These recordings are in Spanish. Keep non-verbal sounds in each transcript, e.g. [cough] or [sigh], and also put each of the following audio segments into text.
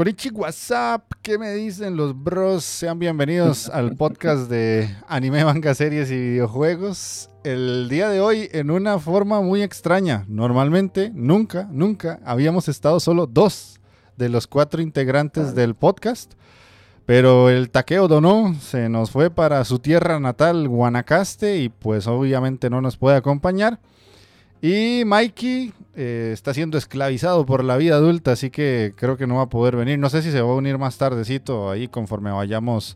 Korichi WhatsApp, ¿qué me dicen los bros? Sean bienvenidos al podcast de anime, manga, series y videojuegos. El día de hoy en una forma muy extraña. Normalmente, nunca, nunca habíamos estado solo dos de los cuatro integrantes del podcast. Pero el Takeo Dono se nos fue para su tierra natal, Guanacaste, y pues obviamente no nos puede acompañar. Y Mikey eh, está siendo esclavizado por la vida adulta, así que creo que no va a poder venir. No sé si se va a unir más tardecito ahí conforme vayamos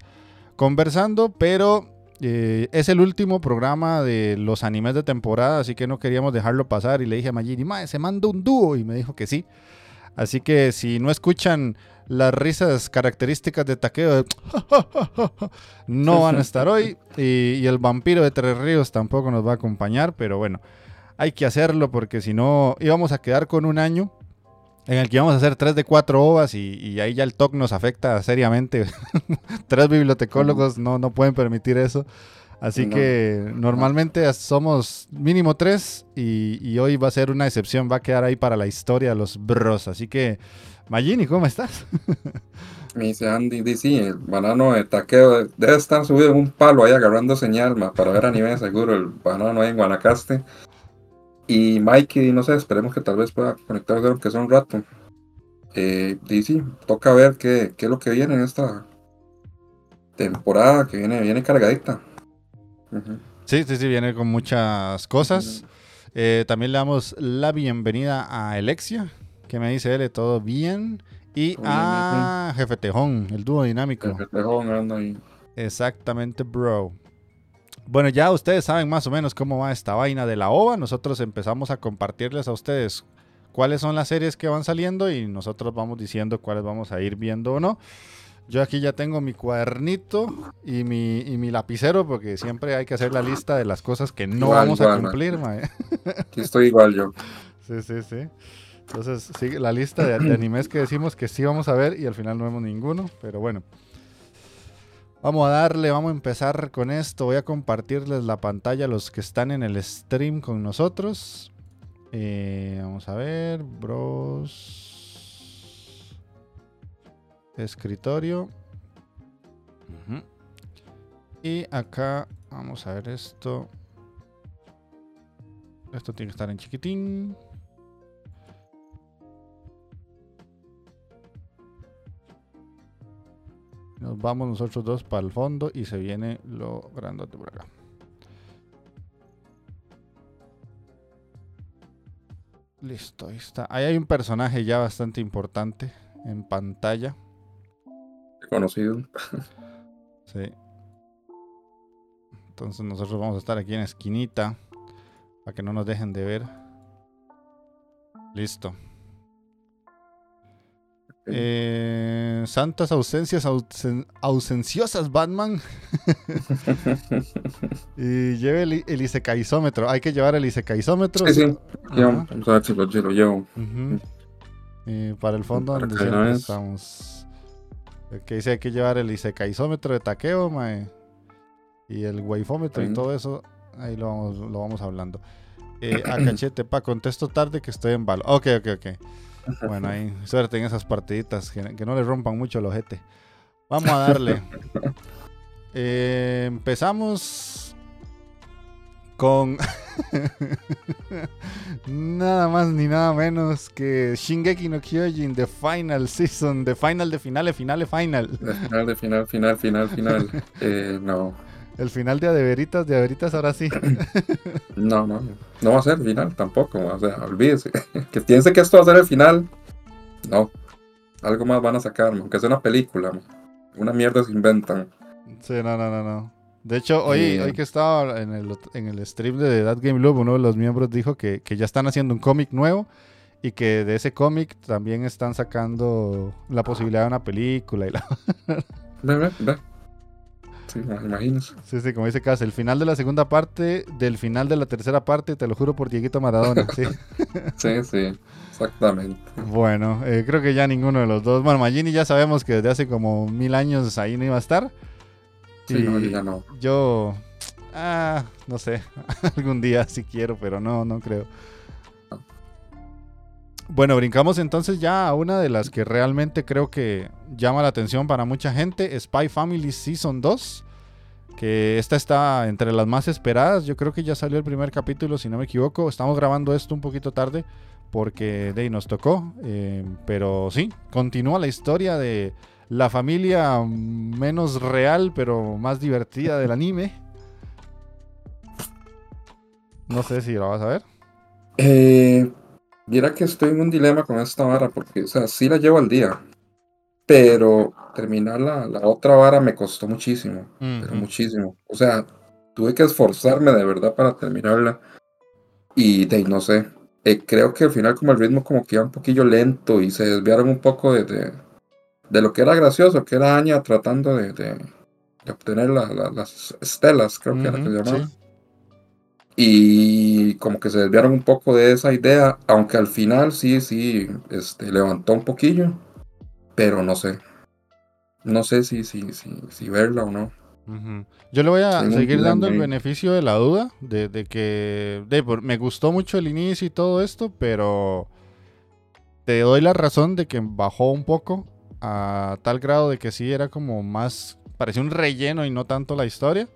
conversando, pero eh, es el último programa de los animes de temporada, así que no queríamos dejarlo pasar. Y le dije a Magini, mae, se manda un dúo. Y me dijo que sí. Así que si no escuchan las risas características de Taqueo, [laughs] no van a estar hoy. Y, y el vampiro de Tres Ríos tampoco nos va a acompañar, pero bueno hay que hacerlo porque si no íbamos a quedar con un año en el que íbamos a hacer tres de cuatro ovas y, ahí ya el TOC nos afecta seriamente. [laughs] tres bibliotecólogos no, no pueden permitir eso. Así que normalmente somos mínimo tres y, hoy va a ser una excepción, va a quedar ahí para la historia de los bros. Así que, Magini, ¿cómo estás? [laughs] Me dice Andy, dice, el banano de taqueo debe estar subido en un palo ahí agarrando señal para ver anime, seguro, el banano ahí en Guanacaste. Y Mikey, no sé, esperemos que tal vez pueda conectarse aunque sea un rato. Eh, y sí, toca ver qué, qué, es lo que viene en esta temporada que viene, viene cargadita. Sí, sí, sí, viene con muchas cosas. Eh, también le damos la bienvenida a Alexia, que me dice él, todo bien. Y a Jefe Tejón, el dúo dinámico. Jefe Tejón anda ahí. Exactamente, bro. Bueno, ya ustedes saben más o menos cómo va esta vaina de la OVA. Nosotros empezamos a compartirles a ustedes cuáles son las series que van saliendo y nosotros vamos diciendo cuáles vamos a ir viendo o no. Yo aquí ya tengo mi cuadernito y mi, y mi lapicero porque siempre hay que hacer la lista de las cosas que no vamos a cumplir. [laughs] Aquí estoy igual yo. Sí, sí, sí. Entonces, sí, la lista de, de animes que decimos que sí vamos a ver y al final no vemos ninguno, pero bueno. Vamos a darle, vamos a empezar con esto. Voy a compartirles la pantalla a los que están en el stream con nosotros. Eh, vamos a ver, bros. Escritorio. Y acá, vamos a ver esto. Esto tiene que estar en chiquitín. Nos vamos nosotros dos para el fondo y se viene lo grandote por acá. Listo, ahí está. Ahí hay un personaje ya bastante importante en pantalla. Conocido. Sí. Entonces nosotros vamos a estar aquí en esquinita para que no nos dejen de ver. Listo. Eh, santas ausencias ausenciosas, Batman. [laughs] y lleve el, el isecaizómetro. Hay que llevar el isecaizómetro. Sí, sí. Vamos a ver si lo, llevo. para el fondo donde siempre estamos. Que dice hay que llevar el isecaizómetro de taqueo, Y el waifómetro y todo eso. Ahí lo vamos, lo vamos hablando. Eh, a cachete, pa, contesto tarde que estoy en balo. Ok, ok, ok. Bueno, [laughs] ahí suerte en esas partiditas, que, no le rompan mucho el ojete. Vamos a darle. [laughs] Eh, empezamos con [laughs] nada más ni nada menos que Shingeki no Kyojin, The Final Season, The Final de finales, finales, final. Final, de final, final, final, final. Eh, no. El final de Adeveritas, de Adeveritas ahora sí. [clears throat] no, no, [laughs] no va a ser el final tampoco. O sea, olvídese. [laughs] que piense que esto va a ser el final. No. Algo más van a sacar, aunque sea una película. Una mierda se inventan. Sí, no, no, no, no. De hecho, hoy, hoy que estaba en el, en el stream de That Game Loop, uno de los miembros dijo que, que ya están haciendo un cómic nuevo y que de ese cómic también están sacando la posibilidad de una película y la... [laughs] Ve, ve, ve. Sí. Sí, sí, como dice Cas, el final de la segunda parte del final de la tercera parte, te lo juro por Dieguito Maradona, [laughs] sí. Sí, sí, exactamente. Bueno, eh, creo que ya ninguno de los dos. Bueno, Magini ya sabemos que desde hace como mil años ahí no iba a estar. Sí, Y no, ya no. Yo, ah, no sé, [laughs] algún día sí quiero, pero no, no creo. Bueno, brincamos entonces ya a una de las que realmente creo que llama la atención para mucha gente, Spy Family Season 2, que esta está entre las más esperadas, yo creo que ya salió el primer capítulo, si no me equivoco, estamos grabando esto un poquito tarde porque de nos tocó, eh, pero sí, continúa la historia de la familia menos real pero más divertida del anime. No sé si la vas a ver. Eh, mira que estoy en un dilema con esta vara, porque, o sea, sí la llevo al día, pero terminar la, la otra vara me costó muchísimo, pero Ujú. muchísimo. O sea, tuve que esforzarme de verdad para terminarla. Y de no sé, eh, creo que al final como el ritmo como que iba un poquillo lento y se desviaron un poco de, de, de lo que era gracioso, que era Anya tratando de, de, de obtener la- la- las estelas, creo que era que se llamaba. sí. Y como que se desviaron un poco de esa idea, aunque al final sí, sí, este, levantó un poquillo, pero no sé. No sé si, si, si, si verla o no. Yo le voy a Tengo seguir dando el beneficio de la duda de, de que de, por- me gustó mucho el inicio y todo esto, pero te doy la razón de que bajó un poco a tal grado de que sí era como más, parecía un relleno y no tanto la historia.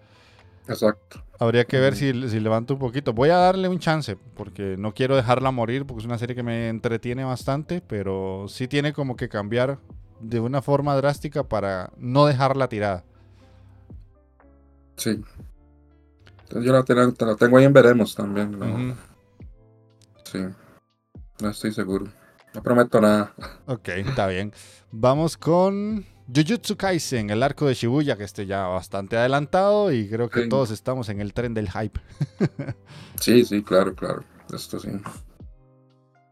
Exacto. Habría que ver si, si levanto un poquito. Voy a darle un chance porque no quiero dejarla morir porque es una serie que me entretiene bastante, pero sí tiene como que cambiar de una forma drástica para no dejarla tirada. Sí. Entonces yo la, tengo- te la tengo ahí en veremos también. ¿no? Sí. No estoy seguro. No prometo nada. Ok, está bien. Vamos con Jujutsu Kaisen, el arco de Shibuya, que esté ya bastante adelantado y creo que Sí. todos estamos en el tren del hype. [laughs] Sí, sí, claro, claro. Esto sí.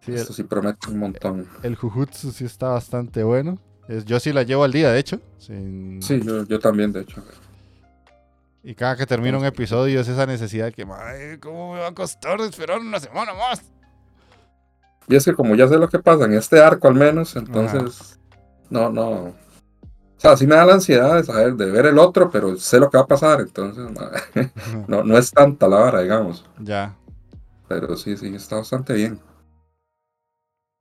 Sí, el, Esto sí promete un montón. el Jujutsu sí está bastante bueno. Es- yo sí la llevo al día, de hecho. sin- Sí, yo, yo también, de hecho. Y cada que termina un episodio es esa necesidad de que, "Ay, ¿cómo me va a costar esperar una semana más? Y es que como ya sé lo que pasa en este arco al menos, entonces no, no. O sea, sí me da la ansiedad de saber, de ver el otro, pero sé lo que va a pasar, entonces [laughs] no, no, es tanta la vara, digamos. ya. Pero sí, sí, está bastante bien.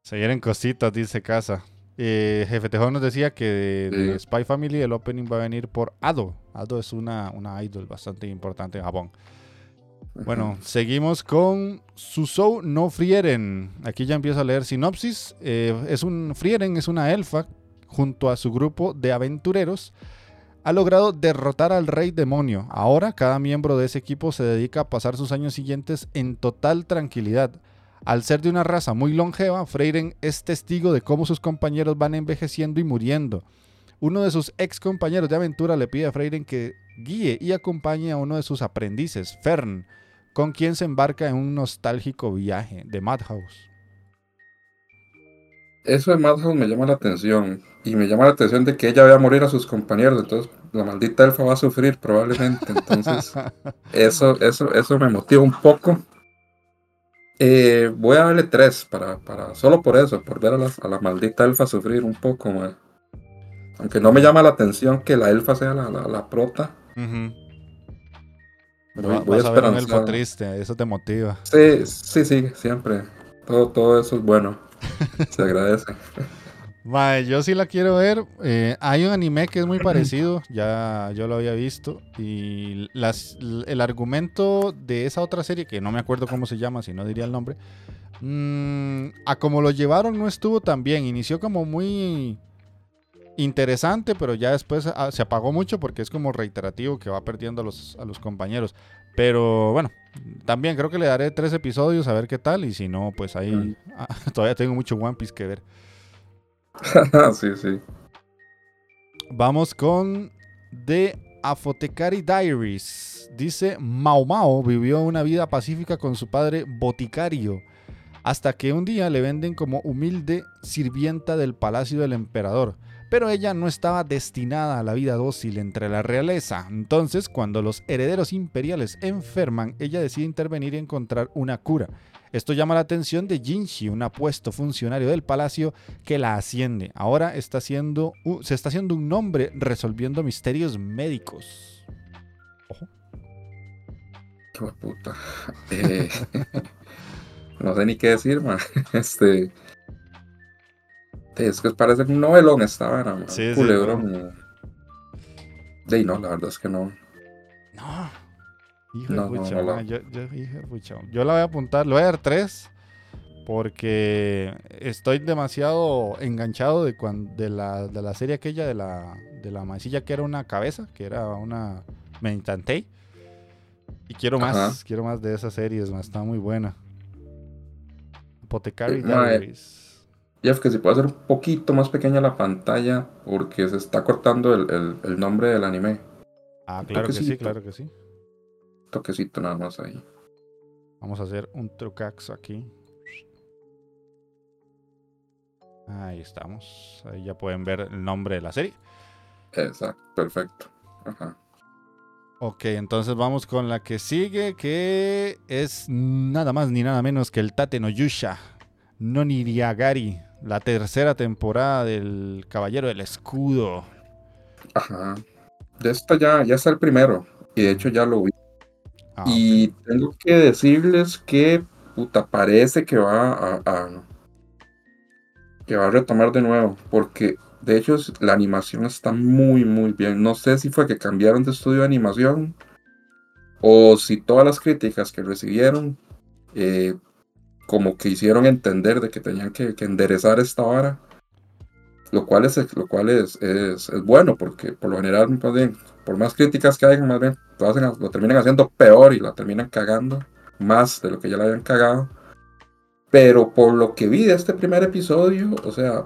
Se vienen cositas, dice Casa. Eh, Jefe Tejón nos decía que de. Spy Family el opening va a venir por Ado. Ado es una, una idol bastante importante en Japón. Bueno, seguimos con Susou no Frieren. Aquí ya empiezo a leer sinopsis. Eh, es un Frieren, es una elfa junto a su grupo de aventureros. Ha logrado derrotar al rey demonio. Ahora cada miembro de ese equipo se dedica a pasar sus años siguientes en total tranquilidad. Al ser de una raza muy longeva, Freyren es testigo de cómo sus compañeros van envejeciendo y muriendo. Uno de sus ex compañeros de aventura le pide a Freyren que guíe y acompañe a uno de sus aprendices, Fern, con quien se embarca en un nostálgico viaje de Madhouse. Eso de Madhouse me llama la atención. Y me llama la atención de que ella vea morir a sus compañeros. Entonces, la maldita elfa va a sufrir probablemente. Entonces, [laughs] eso, eso, eso me motiva un poco. Eh, voy a darle tres para, para, solo por eso, por ver a, las- a la maldita elfa sufrir un poco, ma. Aunque no me llama la atención que la elfa sea la, la, la prota. Voy, Va- voy Vas a ver un elfo triste, eso te motiva. Sí, sí, sí, siempre. Todo, todo eso es bueno. [laughs] Se agradece. Mae, yo sí la quiero ver. Eh, hay un anime que es muy [clears throat] parecido, ya yo lo había visto. Y las, el argumento de esa otra serie, que no me acuerdo cómo se llama, si no diría el nombre, mm, a como lo llevaron no estuvo tan bien. Inició como muy interesante, pero ya después ah, se apagó mucho porque es como reiterativo que va perdiendo a los, a los compañeros. Pero bueno, también creo que le daré tres episodios a ver qué tal. Y si no, pues ahí Mm. [laughs] ah, todavía tengo mucho One Piece que ver. [laughs] sí, sí. Vamos con The Afotecari Diaries. Dice, Mao Mao vivió una vida pacífica con su padre boticario, hasta que un día le venden como humilde sirvienta del palacio del emperador. Pero ella no estaba destinada a la vida dócil entre la realeza. Entonces, cuando los herederos imperiales enferman, ella decide intervenir y encontrar una cura. Esto llama la atención de Jinshi, un apuesto funcionario del palacio que la asciende. Ahora está se está haciendo un nombre resolviendo misterios médicos. Ojo. Qué puta. [laughs] Eh, [laughs] no sé ni qué decir, man. [laughs] Este. Es que parece un novelón esta vara, man. Sí, Culebrón. Sí, no, la verdad es que no. No. Hijo de pucha, yo, yo, yo, la voy a apuntar, le voy a dar tres. Porque estoy demasiado enganchado de, cuando, de, la, de la serie aquella de la, de la mancilla que era una cabeza, que era una Meditante. Y quiero más, quiero más de esas series, está muy buena. Apothecary Diaries. Jeff, que si puede hacer un poquito más pequeña la pantalla porque se está cortando el, el, el nombre del anime. Ah, claro que sí, claro que sí toquecito nada más ahí. Vamos a hacer un trucaxo aquí. Ahí estamos. Ahí ya pueden ver el nombre de la serie. Exacto, perfecto. Ajá. Ok, entonces vamos con la que sigue, que es nada más ni nada menos que el Tate no Yusha, la tercera temporada del Caballero del Escudo. Ajá. De esta ya, ya está el primero, y de hecho ya lo vi. Ah, y tengo que decirles que, puta, parece que va a, que va a retomar de nuevo, porque de hecho la animación está muy, muy bien. No sé si fue que cambiaron de estudio de animación o si todas las críticas que recibieron eh, como que hicieron entender de que tenían que, enderezar esta vara. Lo cual es, lo cual es, es, bueno, porque por lo general, más bien, por más críticas que hayan, más bien lo, terminan haciendo peor y la terminan cagando más de lo que ya la habían cagado. Pero por lo que vi de este primer episodio, o sea,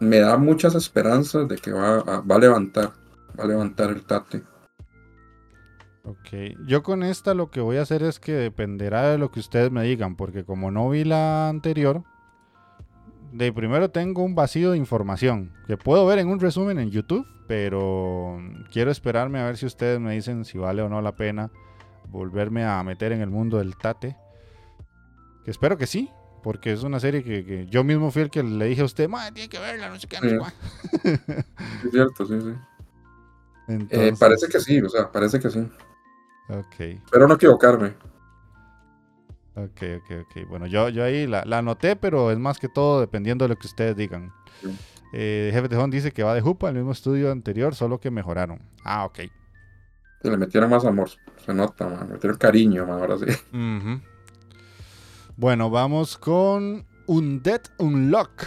me da muchas esperanzas de que va va a levantar, va a levantar el Tate. Ok, yo con esta lo que voy a hacer es que dependerá de lo que ustedes me digan, porque como no vi la anterior, de primero tengo un vacío de información que puedo ver en un resumen en YouTube, pero quiero esperarme a ver si ustedes me dicen si vale o no la pena volverme a meter en el mundo del Tate. Que espero que sí, porque es una serie que, yo mismo fui el que le dije a usted, tiene que verla, no sé qué. [laughs] es cierto, sí, sí. [laughs] Eh, parece que sí, o sea, parece que sí. Ok. Pero no equivocarme. Ok, ok, ok. Bueno, yo, yo ahí la, anoté, pero es más que todo dependiendo de lo que ustedes digan. Eh, Jefe Tejón dice que va de Jupa, el mismo estudio anterior, solo que mejoraron. Ah, ok. Se le metieron más amor, se nota, man. Le metieron cariño, man, ahora sí. [laughs] Bueno, vamos con Undead Unlock.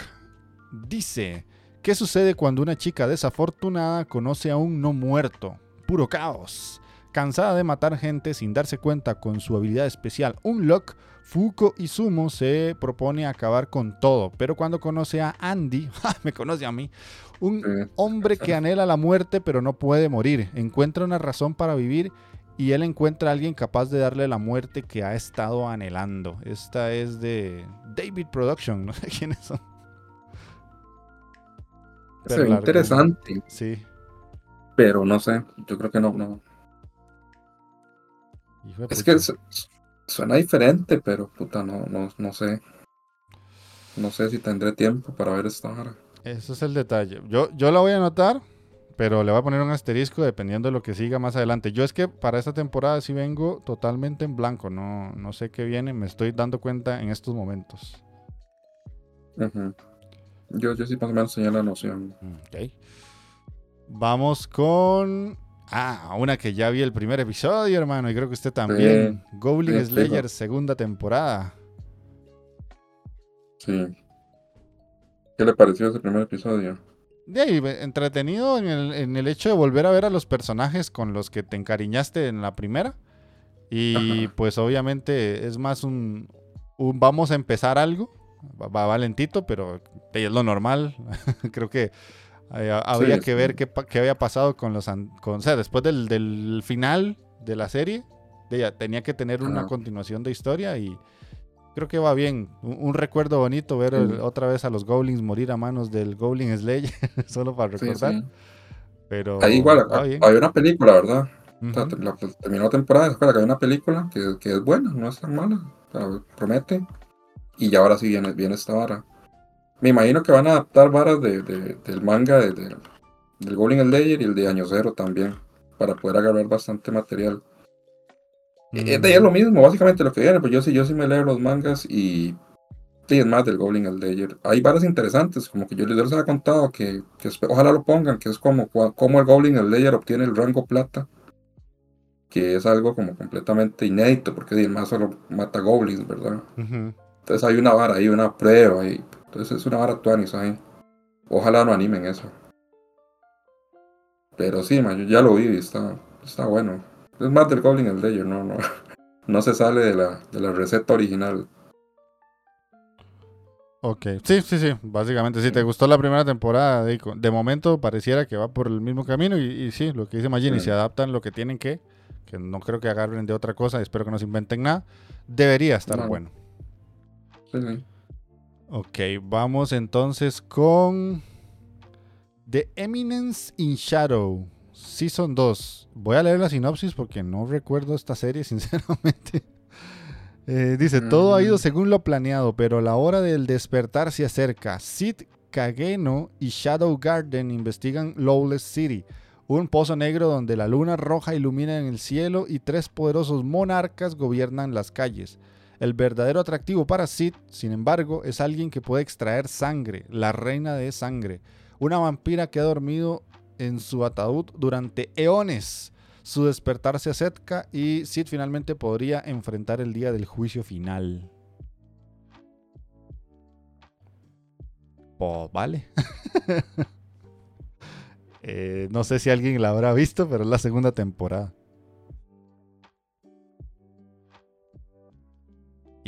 Dice, ¿qué sucede cuando una chica desafortunada conoce a un no muerto? Puro caos. Cansada de matar gente sin darse cuenta con su habilidad especial Unlock, Fuko Izumo se propone acabar con todo, pero cuando conoce a Andy, [laughs] me conoce a mí, un hombre que anhela la muerte pero no puede morir, encuentra una razón para vivir y él encuentra a alguien capaz de darle la muerte que ha estado anhelando. Esta es de David Production, [laughs] no sé quiénes son. Se ve interesante. Sí. Pero no sé, yo creo que no, no, es que suena diferente, pero puta, no, no, no sé. No sé si tendré tiempo para ver esta hora. Ese es el detalle. Yo, yo la voy a anotar, pero le voy a poner un asterisco dependiendo de lo que siga más adelante. Yo es que para esta temporada sí vengo totalmente en blanco. No, no sé qué viene, me estoy dando cuenta en estos momentos. yo, yo sí más o menos tenía la noción. Okay. Vamos con Ah, una que ya vi el primer episodio, hermano, y creo que usted también. Goblin Slayer, segunda temporada. Sí. ¿Qué le pareció ese primer episodio? De ahí, entretenido en el, hecho de volver a ver a los personajes con los que te encariñaste en la primera. Y pues obviamente es más un, vamos a empezar algo. Va, va, lentito, pero es lo normal. [laughs] creo que Había Sí, que sí. ver qué, qué había pasado con los... Con, o sea, después del, del final de la serie, de ella tenía que tener una Ajá. continuación de historia y creo que va bien. Un, un recuerdo bonito ver el- Sí. otra vez a los Goblins morir a manos del Goblin Slayer, [laughs] solo para Sí, recordar. sí. Pero Ahí igual, bien. hay una película, ¿verdad? O sea, Ujú. la- pues, terminó la temporada, ¿se acuerda que hay una película que, que es buena, no es tan mala, promete. Y ya ahora sí viene, viene esta vara. Me imagino que van a adaptar varas de, de- del manga de, de- del Goblin Slayer y el de Año Cero también, para poder agarrar bastante material. Eh, Es de es lo mismo, básicamente lo que viene, pues yo sí, yo sí me leo los mangas y sí, es más del Goblin Slayer. Hay varas interesantes, como que yo, les había contado que, que ojalá lo pongan, que es como, como el Goblin Slayer obtiene el rango plata, que es algo como completamente inédito, porque el más solo mata goblins, ¿verdad? Ujú. Entonces hay una vara ahí, una prueba ahí. Entonces es una vara tuanis ahí. Ojalá no animen eso. Pero sí, man, yo ya lo vi y está, está bueno. Es más del Goblin Slayer, no, no, [laughs] no se sale de la, de la receta original. Ok, sí, sí, sí, básicamente, si te gustó la primera temporada, de, de momento pareciera que va por el mismo camino y, y sí, lo que dice Magini, Sí. si adaptan lo que tienen que, que no creo que agarren de otra cosa, espero que no se inventen nada, debería estar No. bueno. Sí, sí. Ok, vamos entonces con The Eminence in Shadow, Season 2. Voy a leer la sinopsis porque no recuerdo esta serie, [laughs] sinceramente. Eh, dice, todo ha ido Mm. según lo planeado, pero la hora del despertar se acerca. Sid Kageno y Shadow Garden investigan Lawless City, un pozo negro donde la luna roja ilumina en el cielo y tres poderosos monarcas gobiernan las calles. El verdadero atractivo para Sid, sin embargo, es alguien que puede extraer sangre, la reina de sangre, una vampira que ha dormido en su ataúd durante eones. Su despertar se acerca y Sid finalmente podría enfrentar el día del juicio final. Pues vale. [laughs] Eh, no sé si alguien la habrá visto, pero es la segunda temporada.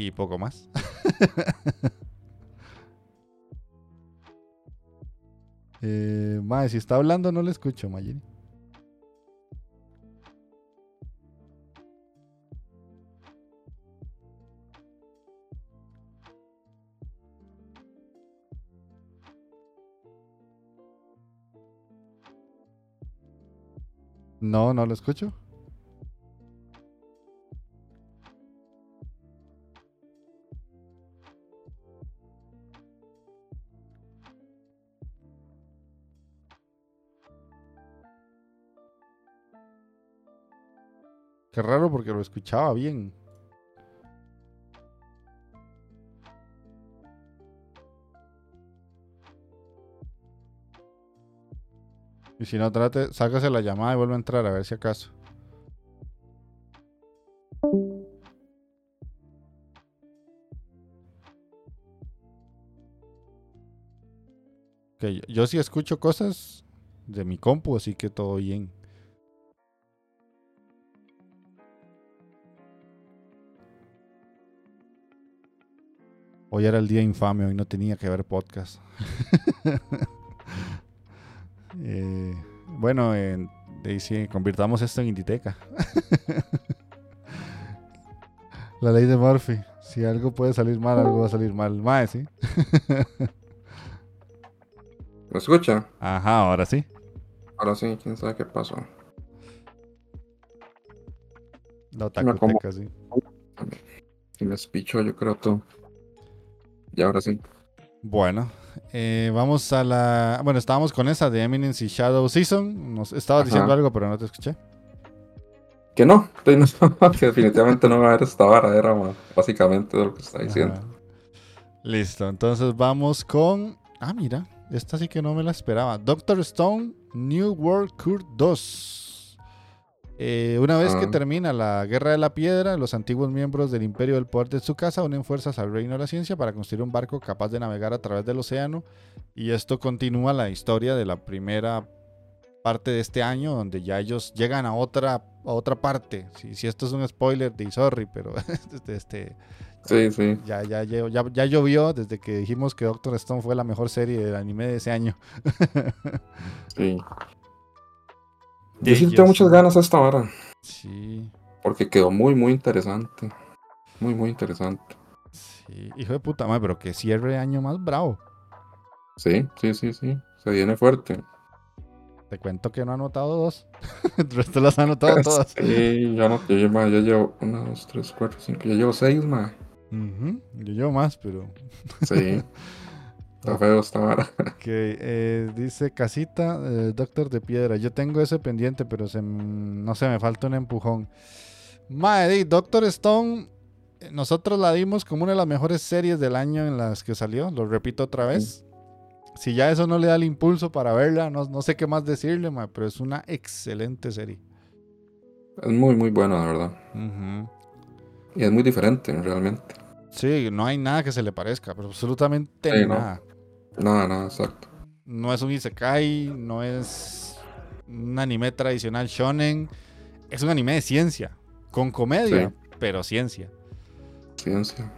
Y poco más. [laughs] eh, mae, si está hablando no le escucho, Mayini. No, no lo escucho. Qué raro porque lo escuchaba bien. Y si no, trate, sácase la llamada y vuelve a entrar a ver si acaso. Ok, yo- yo sí escucho cosas de mi compu, así que todo bien. Hoy era el día infame, hoy no tenía que ver podcast. [laughs] Eh, bueno, eh, convirtamos esto en Inditeca. [laughs] La ley de Murphy. Si algo puede salir mal, algo va a salir mal. Mae, sí. [laughs] ¿Me escucha? Ajá, ahora sí. Ahora sí, quién sabe qué pasó. La otakuteca, sí. Y me espichó, yo creo todo. Y ahora sí. Bueno, eh, vamos a la. Bueno, estábamos con esa de Eminence y Shadow Season. Nos estabas Ajá. diciendo algo, pero no te escuché. Que no, [laughs] que definitivamente no va a haber esta vara, era básicamente lo que está diciendo. Ajá. Listo, entonces vamos con. Ah, mira, esta sí que no me la esperaba. Doctor Stone, New World Cure 2. Eh, una vez que termina la Guerra de la Piedra, los antiguos miembros del Imperio del Poder de Tsukasa unen fuerzas al Reino de la Ciencia para construir un barco capaz de navegar a través del océano. Y esto continúa la historia de la primera parte de este año, donde ya ellos llegan a otra, a otra parte. Si, si esto es un spoiler, de sorry, pero [laughs] este, este, Sí, sí. Ya, ya, ya, ya, ya llovió desde que dijimos que Doctor Stone fue la mejor serie del anime de ese año. [laughs] Sí. Yo sí yo tengo muchas ganas a esta vara. Sí, Porque quedó muy, muy interesante. Muy, muy interesante. sí. Hijo de puta madre, pero que cierre año más bravo. Sí, sí, sí, sí. Se viene fuerte. Te cuento que no ha anotado dos. [laughs] El resto las ha anotado [laughs] todas. Sí, ya no, yo, llevo- ya llevo una, dos, tres, cuatro, cinco. Ya llevo seis, ma. Ujú, Yo llevo más, pero. Sí. [laughs] Está feo esta vara. [laughs] Que eh, dice casita, eh, Doctor de Piedra. Yo tengo ese pendiente, pero se, no sé, me falta un empujón. Madre, Doctor Stone, nosotros la dimos como una de las mejores series del año en las que salió. Lo repito otra vez. Si ya eso no le da el impulso para verla, no, no sé qué más decirle, ma, pero es una excelente serie. Es muy, muy buena, de verdad. Y es muy diferente, realmente. Sí, no hay nada que se le parezca, pero absolutamente Sí, no. Nada, nada, exacto. No es un isekai, no es un anime tradicional shonen, es un anime de ciencia, con comedia, pero ciencia. Ciencia.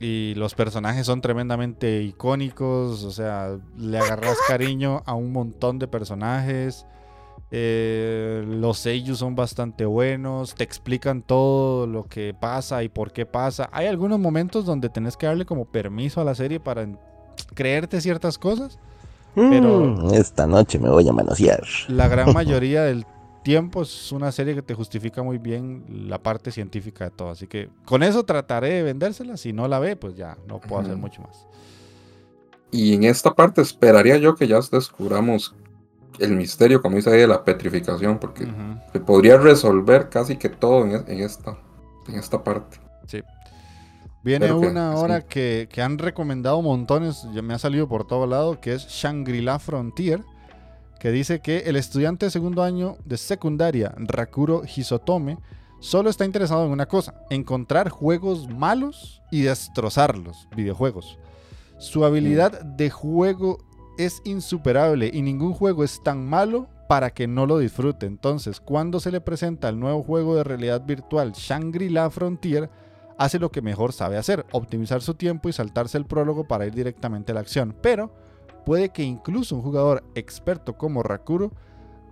Y los personajes son tremendamente icónicos, o sea, le agarras cariño a un montón de personajes. eh, los sellos son bastante buenos, te explican todo lo que pasa y por qué pasa. Hay algunos momentos donde tenés que darle como permiso a la serie para creerte ciertas cosas. Pero- Mm, esta noche me voy a manosear. La gran [laughs] mayoría del tiempo es una serie que te justifica muy bien la parte científica de todo. Así que con eso trataré de vendérsela. Si no la ve, pues ya no puedo hacer mucho más. Y en esta parte esperaría yo que ya descubramos el misterio, como dice ahí, de la petrificación, porque Ujú. se podría resolver casi que todo en, en esta, en esta parte. Viene una que sí. hora que, que han recomendado montones, ya me ha salido por todo lado, que es Shangri-La Frontier, que dice que el estudiante de segundo año de secundaria, Rakuro Hisotome, solo está interesado en una cosa, encontrar juegos malos y destrozarlos, videojuegos. Su habilidad de juego es insuperable y ningún juego es tan malo para que no lo disfrute. Entonces, cuando se le presenta el nuevo juego de realidad virtual Shangri-La Frontier, hace lo que mejor sabe hacer, optimizar su tiempo y saltarse el prólogo para ir directamente a la acción. Pero puede que incluso un jugador experto como Rakuro,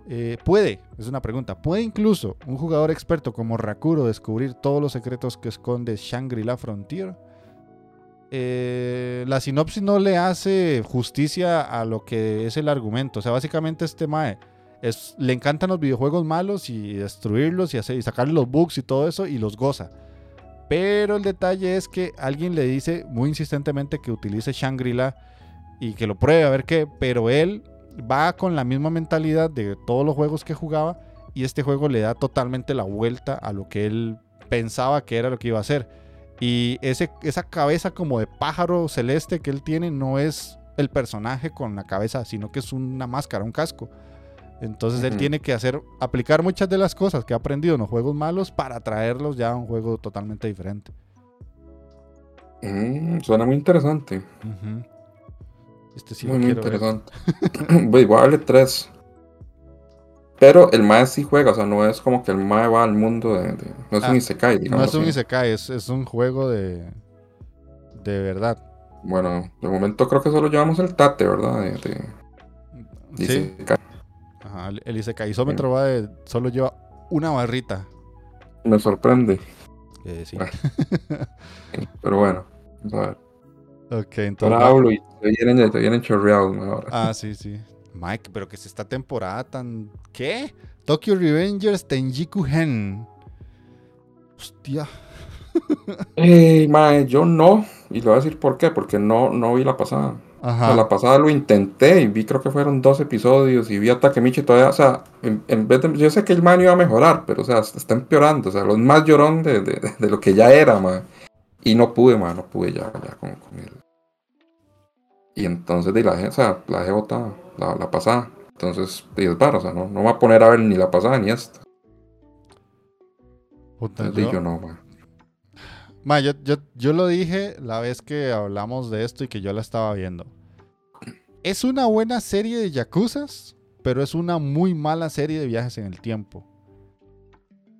eh, puede, es una pregunta, puede incluso un jugador experto como Rakuro descubrir todos los secretos que esconde Shangri-La Frontier. Eh, la sinopsis no le hace justicia a lo que es el argumento. O sea, básicamente este Mae le encantan los videojuegos malos y destruirlos y, y sacarle los bugs y todo eso y los goza. Pero el detalle es que alguien le dice muy insistentemente que utilice Shangri-La y que lo pruebe a ver qué, pero él va con la misma mentalidad de todos los juegos que jugaba y este juego le da totalmente la vuelta a lo que él pensaba que era lo que iba a hacer. Y ese, esa cabeza como de pájaro celeste que él tiene no es el personaje con la cabeza, sino que es una máscara, un casco. Entonces él tiene que hacer, aplicar muchas de las cosas que ha aprendido en los juegos malos para traerlos ya a un juego totalmente diferente. Mm, suena muy interesante. Este sí muy, muy interesante. Voy, voy a darle tres. Pero el Mae sí juega, o sea, no es como que el Mae va al mundo de. de- no es Ah, un Isekai, No digamos. es un así. Isekai, es, es un juego de, de verdad. Bueno, de momento creo que solo llevamos el Tate, ¿verdad? De, de- de Sí, Isekai. Ajá, el, va de, solo lleva una barrita. Me sorprende. Eh, sí. Bueno. [laughs] Pero bueno, vamos a ver. Ok, entonces. Ahora hablo y te vienen, te vienen chorreados ahora. Ah, sí, sí. Mike, pero que es esta temporada tan. ¿Qué? Tokyo Revengers Tenjiku Hen. Hostia. [laughs] Eh, mae, yo no. Y le voy a decir por qué. Porque no, no vi la pasada. O sea, Ajá. la pasada lo intenté y vi, creo que fueron dos episodios. Y vi a Takemichi todavía. O sea, en, en vez de. Yo sé que el man iba a mejorar, pero o sea, está empeorando. O sea, lo más llorón de, de, de lo que ya era, mae. Y no pude, mae, no pude ya, ya con, con él. Y entonces de la o sea, la dejé botada, la, la pasada. Entonces, di, es vara, o sea, no, no me voy a poner a ver ni la pasada ni esta. Puta, Entonces, yo- yo no, mae. Ma, yo, yo, yo lo dije la vez que hablamos de esto y que yo la estaba viendo. Es una buena serie de yakuzas, pero es una muy mala serie de viajes en el tiempo.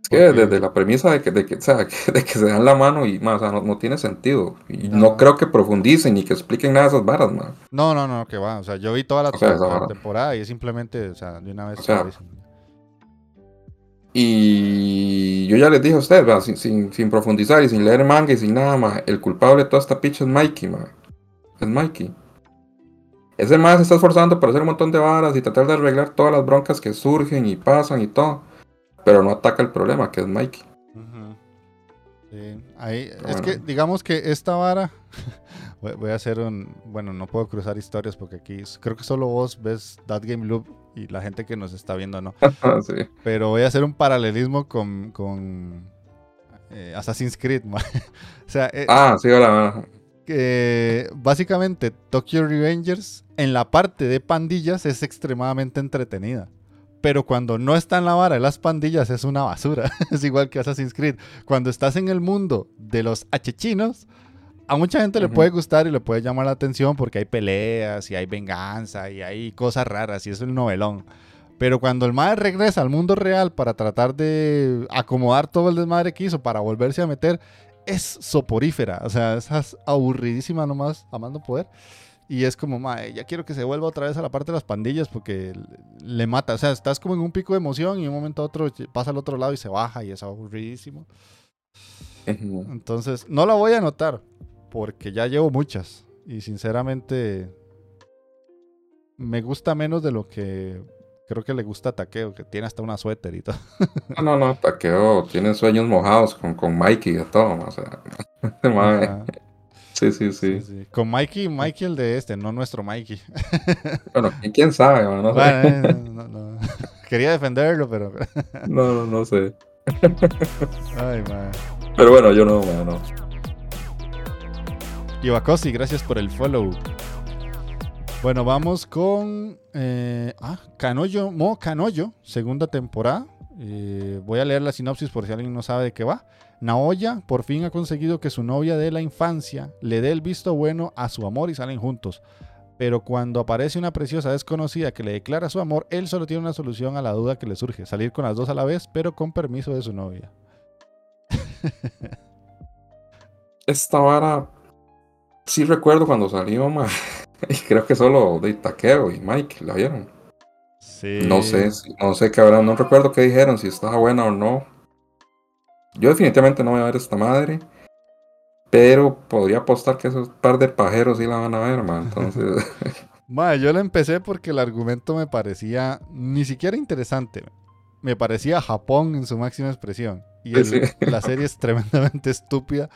Es que desde la premisa de que, de que, o sea, de que se dan la mano y más, o sea, no, no tiene sentido. Y no. creo que profundicen ni que expliquen nada de esas varas, man. No, no, no, que va. O sea, yo vi toda la, O sea, temporada y es simplemente, o sea, de una vez. O sea. Y yo ya les dije a ustedes, sin, sin, sin profundizar y sin leer manga y sin nada más, el culpable de toda esta picha es Mikey, man. Es Mikey. Ese más se está esforzando para hacer un montón de varas y tratar de arreglar todas las broncas que surgen y pasan y todo. Pero no ataca el problema, que es Mikey. Sí, ahí, es que digamos que esta vara, voy voy a hacer un, bueno, no puedo cruzar historias porque aquí creo que solo vos ves That Game Loop y la gente que nos está viendo no, [laughs] sí. pero voy a hacer un paralelismo con, con eh, Assassin's Creed, [laughs] o sea, eh, Ah, sí, ahora. que básicamente Tokyo Revengers en la parte de pandillas es extremadamente entretenida. Pero cuando no está en la vara de las pandillas es una basura. [laughs] es igual que Assassin's Creed. Cuando estás en el mundo de los achechinos, a mucha gente le puede gustar y le puede llamar la atención porque hay peleas y hay venganza y hay cosas raras y es el novelón. Pero cuando el madre regresa al mundo real para tratar de acomodar todo el desmadre que hizo para volverse a meter, es soporífera. O sea, es aburridísima nomás, amando poder. Y es como, mae, ya quiero que se vuelva otra vez a la parte de las pandillas porque le- mata. O sea, estás como en un pico de emoción y de un momento a otro pasa al otro lado y se baja y es aburridísimo. Entonces, no la voy a anotar porque ya llevo muchas. Y sinceramente, me gusta menos de lo que creo que le gusta a Takeo, que tiene hasta una suéter y todo. [laughs] No, no, no, Taqueo tiene sueños mojados con, con Mikey y todo, o sea, [laughs] sí, sí, sí, sí. sí. Con Mikey, Mikey el de este, no nuestro Mikey. [laughs] Bueno, ¿y quién sabe, man? no sé. Bueno, eh, no, no. Quería defenderlo, pero. No, no, no sé. Ay, man. Pero bueno, yo no, man, no. Iwakosi, gracias por el follow. Bueno, vamos con. eh, ah, Canoyo, Mo Canoyo, segunda temporada. Eh, voy a leer la sinopsis por si alguien no sabe de qué va. Naoya por fin ha conseguido que su novia de la infancia le dé el visto bueno a su amor y salen juntos. Pero cuando aparece una preciosa desconocida que le declara su amor, él solo tiene una solución a la duda que le surge: salir con las dos a la vez, pero con permiso de su novia. Esta vara, sí recuerdo cuando salió, man. [laughs] Y creo que solo de Taqueo y Mike la vieron. Sí. No sé, no sé qué habrá, no recuerdo qué dijeron, si estaba buena o no. Yo definitivamente no voy a ver esta madre. Pero podría apostar que esos par de pajeros sí la van a ver, man. Entonces, [laughs] [laughs] Mae, yo la empecé porque el argumento me parecía ni siquiera interesante. Me parecía Japón en su máxima expresión. Y el- Sí, sí. la serie es tremendamente estúpida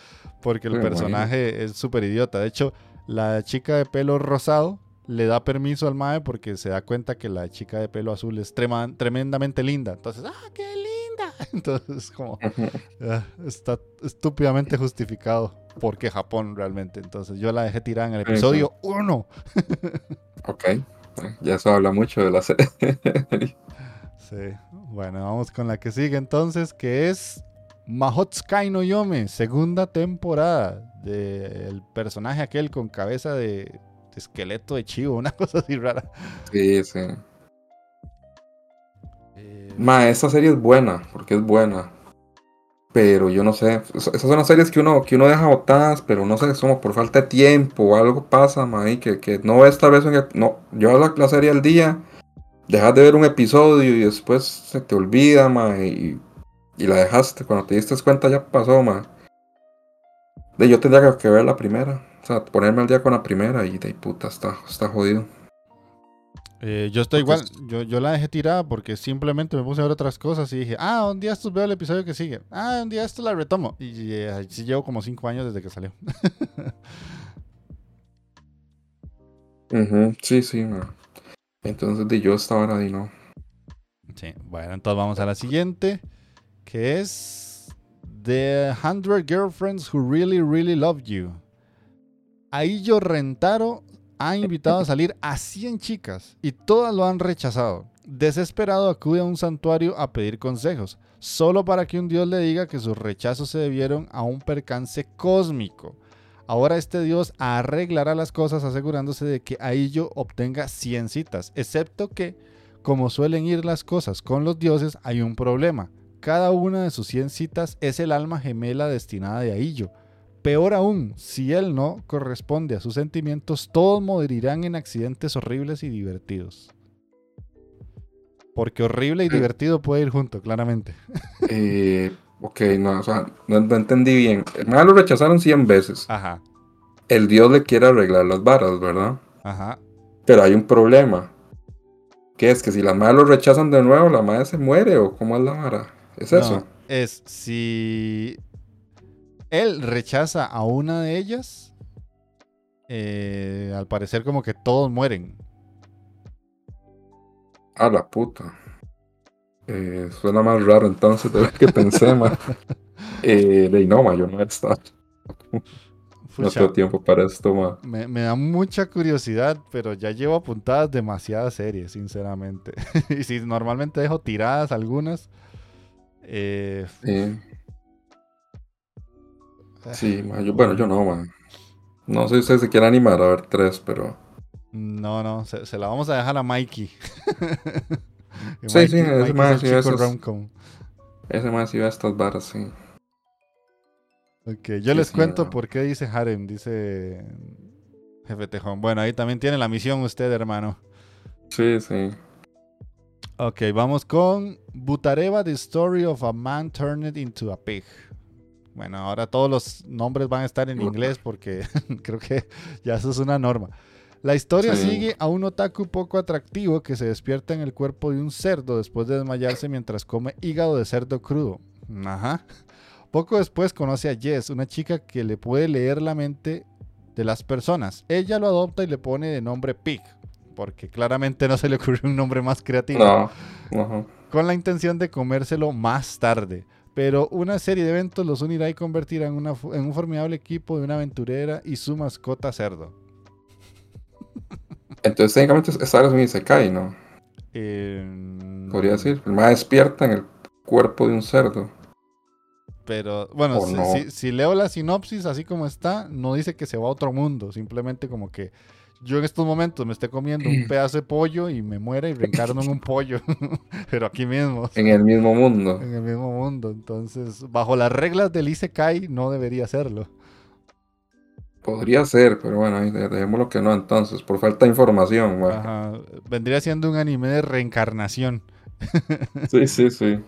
porque el personaje es súper idiota. De hecho, la chica de pelo rosado le da permiso al Mae porque se da cuenta que la chica de pelo azul es trema- tremendamente linda. Entonces, ¡ah, qué linda! [laughs] Entonces, como, [laughs] ah, está estúpidamente justificado porque Japón realmente. Entonces, yo la dejé tirada en el episodio 1. [laughs] ok. Ya eso habla mucho de la serie. Sí. Bueno, vamos con la que sigue entonces, que es Mahotsukai no Yome, segunda temporada del personaje aquel con cabeza de, de esqueleto de chivo, [laughs] una cosa así rara. Sí, sí. Eh, Ma, esta serie es buena, porque es buena. Pero yo no sé, es- esas son las series que uno, que uno deja botadas, pero no sé, es como por falta de tiempo o algo pasa, ma, y que, que no ves tal vez un ep- no, yo la, la serie al día, dejas de ver un episodio y después se te olvida, ma, y, y la dejaste, cuando te diste cuenta ya pasó, ma. De yo tendría que, ver la primera, o sea, ponerme al día con la primera y de puta, está, está jodido. eh, yo estoy igual, yo, yo la dejé tirada porque simplemente me puse a ver otras cosas y dije, ah, un día estos veo el episodio que sigue, ah, un día esto la retomo. Y eh, así llevo como cinco años desde que salió. [laughs] Ujú, Sí, sí, ma. Entonces de yo esta hora y no. Sí, bueno, entonces vamos a la siguiente, que es The 100 Girlfriends Who Really, Really Love You. Aillo Rentaro ha invitado a salir a 100 chicas y todas lo han rechazado. Desesperado acude a un santuario a pedir consejos, solo para que un dios le diga que sus rechazos se debieron a un percance cósmico. Ahora este dios arreglará las cosas asegurándose de que Aillo obtenga 100 citas, excepto que como suelen ir las cosas con los dioses, hay un problema. Cada una de sus 100 citas es el alma gemela destinada de Aillo. Peor aún, si él no corresponde a sus sentimientos, todos morirán en accidentes horribles y divertidos. Porque horrible y [clears throat] divertido puede ir junto, claramente. [laughs] Eh, ok, no, o sea, no, no entendí bien. El mae lo rechazaron 100 veces. Ajá, El dios le quiere arreglar las varas, ¿verdad? ajá. Pero hay un problema. Que es que si las madres lo rechazan de nuevo, la madre se muere o cómo es la vara. ¿Es No, eso? es si él rechaza a una de ellas, eh, al parecer como que todos mueren. A la puta. Eh, suena más raro entonces de lo que pensé, ma. [laughs] Eh, de no, ma, yo no está. No Pucha, tengo tiempo para esto, ma. me, me da mucha curiosidad, pero ya llevo apuntadas demasiadas series, sinceramente. [laughs] y si normalmente dejo tiradas algunas. Eh, Sí, sí, yo- bueno, yo no, ma. No sé si usted se quiere animar a ver tres, pero. no, no, se, se la vamos a dejar a Mikey. Que [laughs] Sí, sí, Mikey más, sí, chico eso es-. Ese más si ve estas varas, sí. Ok, yo Sí, les sí, cuento no. por qué dice Harem, dice Jefe Tejón. Bueno, ahí también tiene la misión usted, hermano. Sí, sí. Ok, vamos con Butareva, The Story of a Man Turned into a Pig. Bueno, ahora todos los nombres van a estar en inglés porque [laughs] creo que ya eso es una norma. La historia Sí. sigue a un otaku poco atractivo que se despierta en el cuerpo de un cerdo después de desmayarse mientras come hígado de cerdo crudo. Ajá. Poco después conoce a Jess, una chica que le puede leer la mente de las personas. Ella lo adopta y le pone de nombre Pig, porque claramente no se le ocurrió un nombre más creativo No, no. Con la intención de comérselo más tarde. Pero una serie de eventos los unirá y convertirá en, una fu- en un formidable equipo de una aventurera y su mascota cerdo. [laughs] Entonces técnicamente esta área es un Isekai, ¿no? Eh, Podría decir. El más despierta en el cuerpo de un cerdo. Pero bueno, ¿O si, no? si- si leo la sinopsis así como está, no dice que se va a otro mundo. Simplemente como que yo en estos momentos me esté comiendo un pedazo de pollo y me muera y reencarno en un pollo. [laughs] Pero aquí mismo. En el mismo mundo. En el mismo mundo. Entonces, bajo las reglas del Isekai, no debería hacerlo. Podría ser, pero bueno, dejémoslo que no entonces, por falta de información, ma. Ajá. Vendría siendo un anime de reencarnación. [laughs] Sí, sí, sí.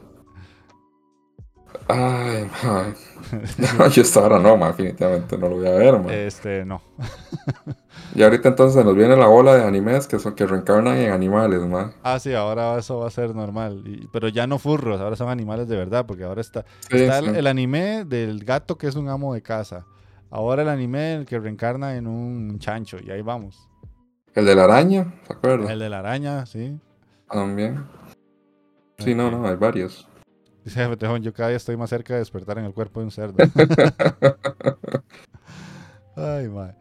Ay, ma. [laughs] [laughs] No, yo esta hora no, ma, definitivamente no lo voy a ver, ma. Este, no. [laughs] Y ahorita entonces nos viene la ola de animes que son que reencarnan en animales, ma. Ah, sí, ahora eso va a ser normal. Y- pero ya no furros, ahora son animales de verdad, porque ahora está, Sí, está el, sí. el anime del gato que es un amo de casa. Ahora el anime el que reencarna en un chancho, y ahí vamos. El de la araña, ¿se acuerda? El de la araña, sí. También. Sí, no, no, hay varios. Dice Jefe Tejón, yo cada día estoy más cerca de despertar en el cuerpo de un cerdo. [laughs] Ay, madre.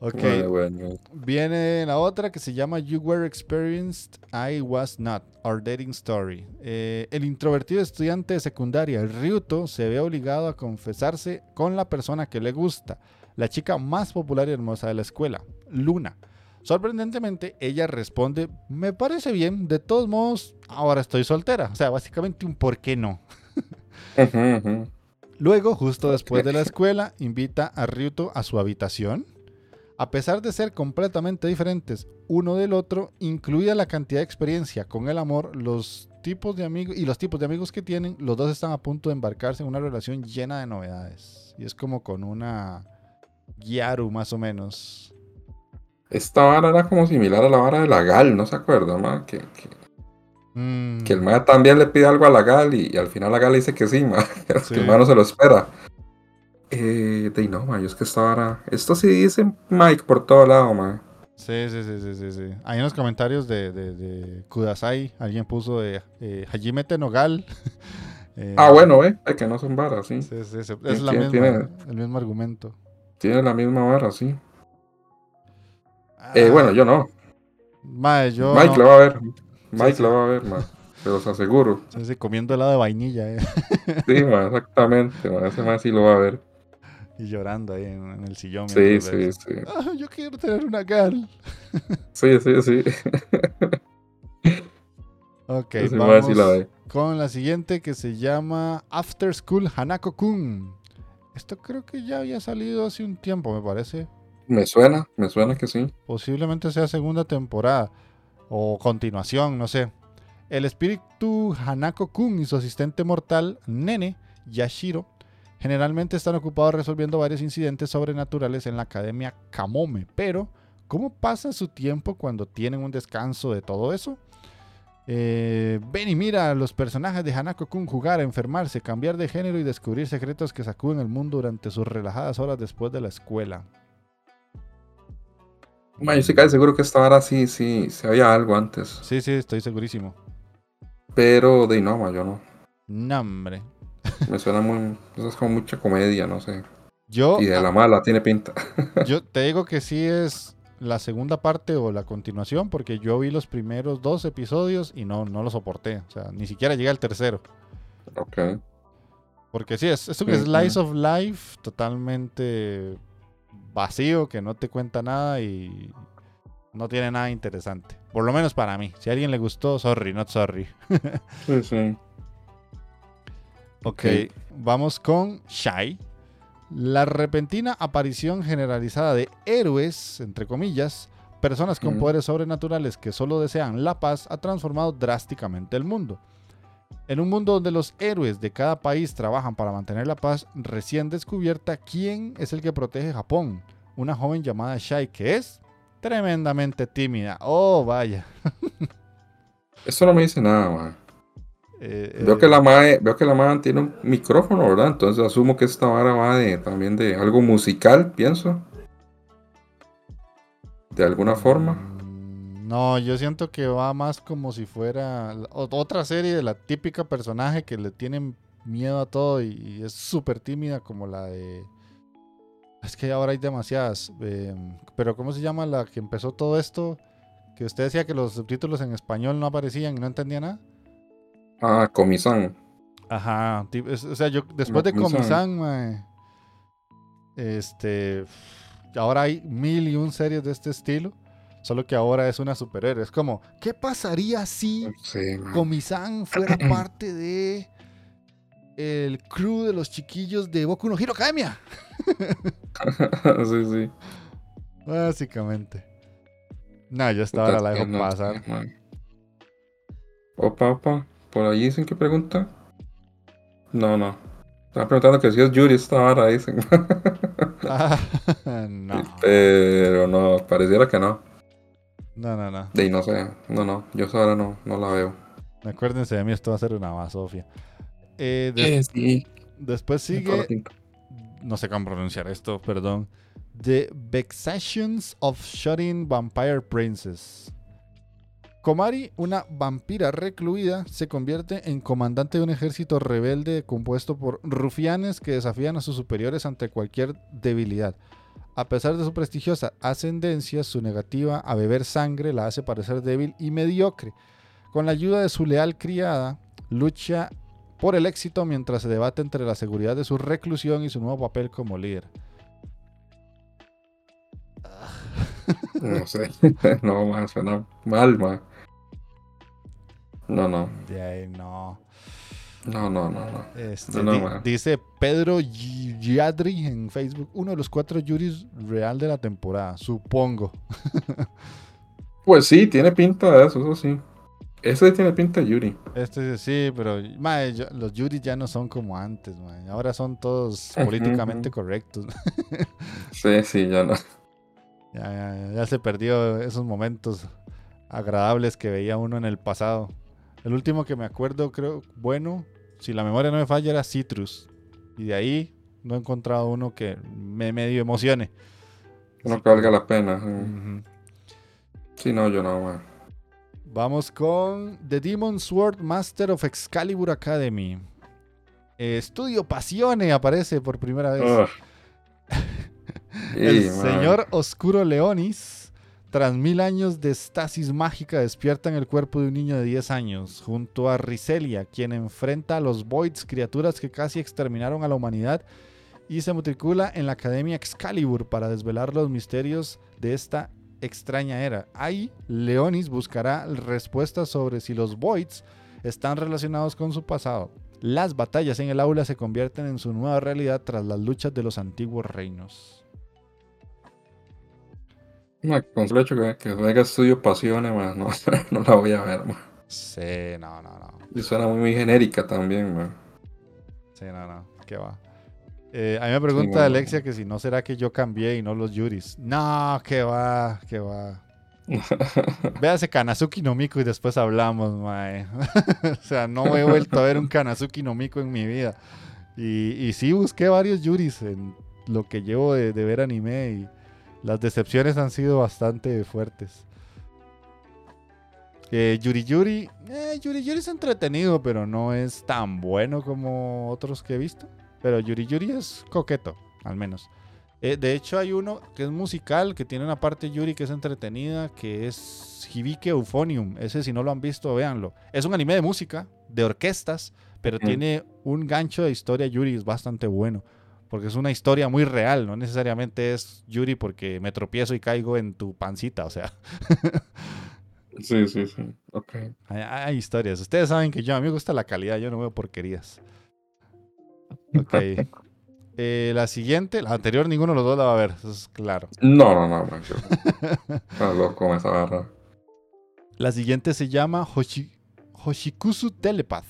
Ok. Bueno, bueno. Viene la otra que se llama You Were Experienced, I Was Not, Our Dating Story. Eh, el introvertido estudiante de secundaria, Ryuto, se ve obligado a confesarse con la persona que le gusta, la chica más popular y hermosa de la escuela, Luna. Sorprendentemente, ella responde, me parece bien, de todos modos, ahora estoy soltera. O sea, básicamente un por qué no. Luego, justo después de la [laughs] escuela, invita a Ryuto a su habitación. A pesar de ser completamente diferentes uno del otro, incluida la cantidad de experiencia con el amor, los tipos de amigos y los tipos de amigos que tienen, los dos están a punto de embarcarse en una relación llena de novedades. Y es como con una Gyaru más o menos. Esta vara era como similar a la vara de la Gal, ¿no se acuerda, ma? Que, que, Mm, que el ma también le pide algo a la Gal y, y al final la Gal dice que sí, ma. [laughs] Que el ma no se lo espera. Eh, de no, ma, yo es que esta vara... Esto sí dice Mike por todo lado, ma. Sí, sí, sí, sí, sí, sí. Hay unos comentarios de, de, de Kudasai, alguien puso de eh, Hajime Tenogal. [laughs] Eh, Ah, bueno, eh, que no son varas, sí. Sí, sí, sí, Es la misma, tiene- el mismo argumento. Tiene la misma vara, sí. Eh, bueno, yo no. Mae, yo. Mike no. lo va a ver. Mike sí. lo va a ver, ma. Se los aseguro. Sí, sí, comiendo helado de vainilla eh, Sí, ma, exactamente, ma. Ese ma sí lo va a ver. y llorando ahí en, en el sillón. Sí, sí, sí. Ah, yo quiero tener una gal. [laughs] Sí, sí, sí. Ok, Ese vamos, sí la ve. con la siguiente que se llama After School Hanako-kun. Esto creo que ya había salido hace un tiempo, me parece. Me suena, me suena que sí. Posiblemente sea segunda temporada o continuación, no sé. El espíritu Hanako-kun y su asistente mortal, Nene, Yashiro, generalmente están ocupados resolviendo varios incidentes sobrenaturales en la Academia Kamome. Pero, ¿cómo pasa su tiempo cuando tienen un descanso de todo eso? Eh, ven y mira a los personajes de Hanako-kun jugar, enfermarse, cambiar de género y descubrir secretos que sacuden el mundo durante sus relajadas horas después de la escuela. Ma, yo estoy casi seguro que esta hora sí, sí, se había algo antes. Sí, sí, estoy segurísimo. Pero de no, yo no. No, hombre. [laughs] Me suena muy. Eso es como mucha comedia, no sé. Yo, Y de la mala tiene pinta. [laughs] yo te digo que sí es la segunda parte o la continuación, porque yo vi los primeros dos episodios y no, no lo soporté. O sea, ni siquiera llegué al tercero. ok. Porque sí, es, es un Ujú. slice of life totalmente vacío, que no te cuenta nada y no tiene nada interesante. Por lo menos para mí. Si a alguien le gustó, sorry, not sorry. [laughs] Sí, sí. Ok, vamos con Shai. La repentina aparición generalizada de héroes, entre comillas, personas con Ujú. poderes sobrenaturales que solo desean la paz, ha transformado drásticamente el mundo. En un mundo donde los héroes de cada país trabajan para mantener la paz, recién descubierta quién es el que protege Japón. Una joven llamada Shai que es tremendamente tímida. Oh, vaya. [laughs] Esto no me dice nada, ma. Eh, Veo eh, que la mae, veo que la mae tiene un micrófono, ¿verdad? Entonces asumo que esta vara va de, también de algo musical, pienso. De alguna forma. No, yo siento que va más como si fuera otra serie de la típica personaje que le tienen miedo a todo y, y es súper tímida como la de... Es que ahora hay demasiadas. eh, pero ¿cómo se llama la que empezó todo esto? Que usted decía que los subtítulos en español no aparecían y no entendía nada. Ah, Comisán. Ajá, es- o sea, yo después de mae, este, ahora hay mil y un series de este estilo, solo que ahora es una superhéroe. Es como, ¿qué pasaría si Sí, fuera [clears throat] parte de el crew de los chiquillos de Boku no Hero Academia? [laughs] sí, sí. Básicamente. No, yo esta hora la dejo No, pasar. Opa, opa. ¿Por ahí dicen qué pregunta? No, no. Estaba preguntando que si es Yuri esta hora, dicen. [laughs] [laughs] Ah, no, Pero no, pareciera que no. No, no, no. De no sé. No, no. Yo esa hora no, no la veo. Acuérdense de mí, esto va a ser una basofia. Eh, des- sí. después sigue no sé cómo pronunciar esto, perdón. The Vexations of Shutting Vampire Princess. Komari, una vampira recluida, se convierte en comandante de un ejército rebelde compuesto por rufianes que desafían a sus superiores ante cualquier debilidad. A pesar de su prestigiosa ascendencia, su negativa a beber sangre la hace parecer débil y mediocre. Con la ayuda de su leal criada, lucha por el éxito mientras se debate entre la seguridad de su reclusión y su nuevo papel como líder. [laughs] No sé. [laughs] no, ma, suena mal, ma. No, no. De ahí no. No, no, no, no. Este, No, no, di- man. dice Pedro Giadri en Facebook, uno de los cuatro Yuris real de la temporada, supongo. [laughs] Pues sí, tiene pinta de eso, eso sí. Ese tiene pinta de Yuri. Este sí, pero mae, yo- los Yuris ya no son como antes, mae. ahora son todos políticamente correctos. [laughs] Sí, sí, ya no. ya, ya- ya se perdió esos momentos agradables que veía uno en el pasado. El último que me acuerdo, creo, bueno, si la memoria no me falla, era Citrus. Y de ahí no he encontrado uno que me medio emocione. No que valga la pena. mm. ujú. Sí, no, yo no. Vamos con The Demon Sword Master of Excalibur Academy. Eh, Estudio Pasione aparece por primera vez. [laughs] El Sí, señor Oscuro Leonis, tras mil años de estasis mágica, despierta en el cuerpo de un niño de 10 años, junto a Riselia, quien enfrenta a los Voids, criaturas que casi exterminaron a la humanidad, y se matricula en la Academia Excalibur para desvelar los misterios de esta extraña era. Ahí, Leonis buscará respuestas sobre si los Voids están relacionados con su pasado. Las batallas en el aula se convierten en su nueva realidad tras las luchas de los antiguos reinos. Ma, con solo hecho que, que venga estudio pasiones, [laughs] ma, no, no la voy a ver, ma. Sí, no, no, no. Y suena muy, muy genérica también, ma. Sí, no, no. ¿Qué va? Eh, a mí me pregunta no, no. Alexia que si no será que yo cambié y no los Yuris. No, que va, que va. [laughs] Véase Kanazuki no Miku y después hablamos, mae. [laughs] o sea, no he vuelto a ver un Kanazuki no Miku en mi vida. Y, y sí busqué varios Yuris en lo que llevo de, de ver anime y las decepciones han sido bastante fuertes. Eh, Yuri Yuri, eh, Yuri Yuri es entretenido, pero no es tan bueno como otros que he visto. Pero Yuri Yuri es coqueto, al menos. Eh, de hecho, hay uno que es musical, que tiene una parte Yuri que es entretenida, que es Hibike Euphonium. Ese, si no lo han visto, véanlo. Es un anime de música, de orquestas, pero tiene un gancho de historia Yuri, es bastante bueno. Porque es una historia muy real, no necesariamente es Yuri porque me tropiezo y caigo en tu pancita, o sea, [laughs] Sí, sí, sí. Ok. hay, hay historias. Ustedes saben que yo, a mí me gusta la calidad, yo no veo porquerías. Ok. [laughs] Eh, la siguiente, la anterior, ninguno de los dos la va a ver, eso es claro. No, no, no, ma, yo. [laughs] Está loco esa barra. La siguiente se llama Hoshi- Hoshikusu Telepath.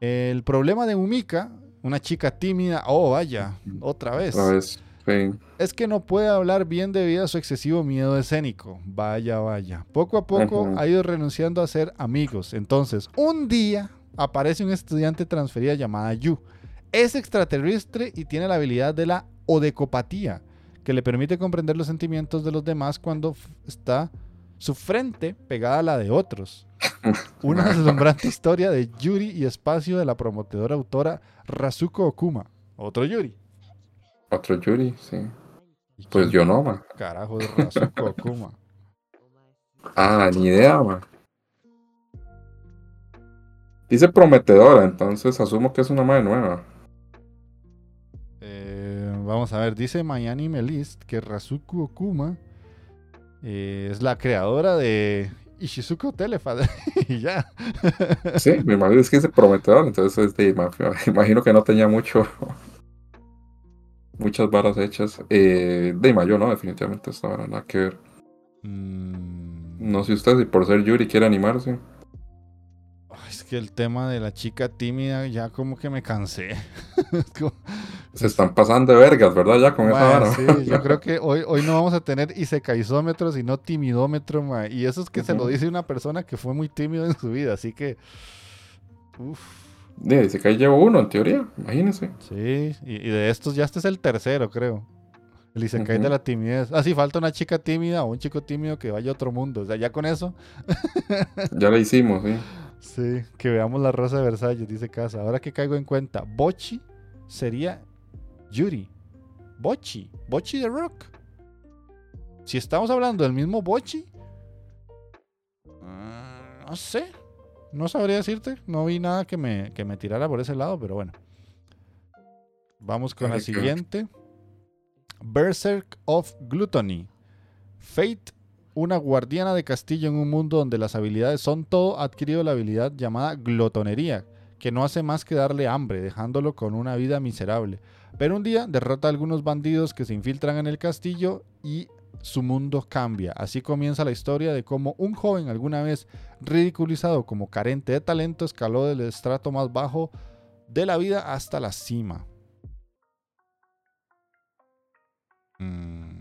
El problema de Umika, una chica tímida, oh vaya, otra vez, Otra vez. Sí. es que no puede hablar bien debido a su excesivo miedo escénico. Vaya, vaya. Poco a poco ha ido renunciando a ser amigos. Entonces, un día aparece un estudiante transferida llamada Yu. Es extraterrestre y tiene la habilidad de la odecopatía, que le permite comprender los sentimientos de los demás cuando está su frente pegada a la de otros. [laughs] Una deslumbrante historia de Yuri y espacio de la prometedora autora Razuko Okuma. Otro Yuri. Otro Yuri, sí. ¿Y Pues yo no, ma. Carajo de Razuko Okuma. [laughs] Ah, ni idea, ma. Dice prometedora, entonces asumo que es una madre nueva. Eh, vamos a ver, dice Mayani Melist que Razuko Okuma eh, es la creadora de Ishizuko Telepath. [laughs] y ya. Sí, mi madre es que dice prometedora, entonces es de mafia. [laughs] Imagino que no tenía mucho. Muchas varas hechas. Eh, de mayo, no, definitivamente esta vara nada que ver. Mm, No sé usted si por ser Yuri quiere animarse. Que el tema de la chica tímida ya como que me cansé. [laughs] Como- Se están pasando de vergas, ¿verdad? Ya con esa Mae, vara. sí, yo creo que hoy, hoy no vamos a tener isecaizómetro, sino timidómetro, mae. Y eso es que se lo dice una persona que fue muy tímido en su vida, así que... Uf, Dice que ahí llevo uno, en teoría. Imagínense. sí, y, y de estos ya este es el tercero, creo. El isekai de la timidez. Ah, sí, falta una chica tímida o un chico tímido que vaya a otro mundo. O sea, ya con eso, Ya lo hicimos, sí. Sí, que veamos la rosa de Versalles, dice Casa. Ahora que caigo en cuenta, Bochi sería Yuri. Bochi, Bochi de Rock. Si estamos hablando del mismo Bochi, ah, no sé, no sabría decirte. No vi nada que me, que me tirara por ese lado, pero bueno. Vamos con la siguiente. Berserk of Gluttony. Fate, una guardiana de castillo en un mundo donde las habilidades son todo, ha adquirido la habilidad llamada glotonería, que no hace más que darle hambre, dejándolo con una vida miserable. Pero un día derrota a algunos bandidos que se infiltran en el castillo y su mundo cambia. Así comienza la historia de cómo un joven alguna vez ridiculizado como carente de talento escaló del estrato más bajo de la vida hasta la cima. Mm,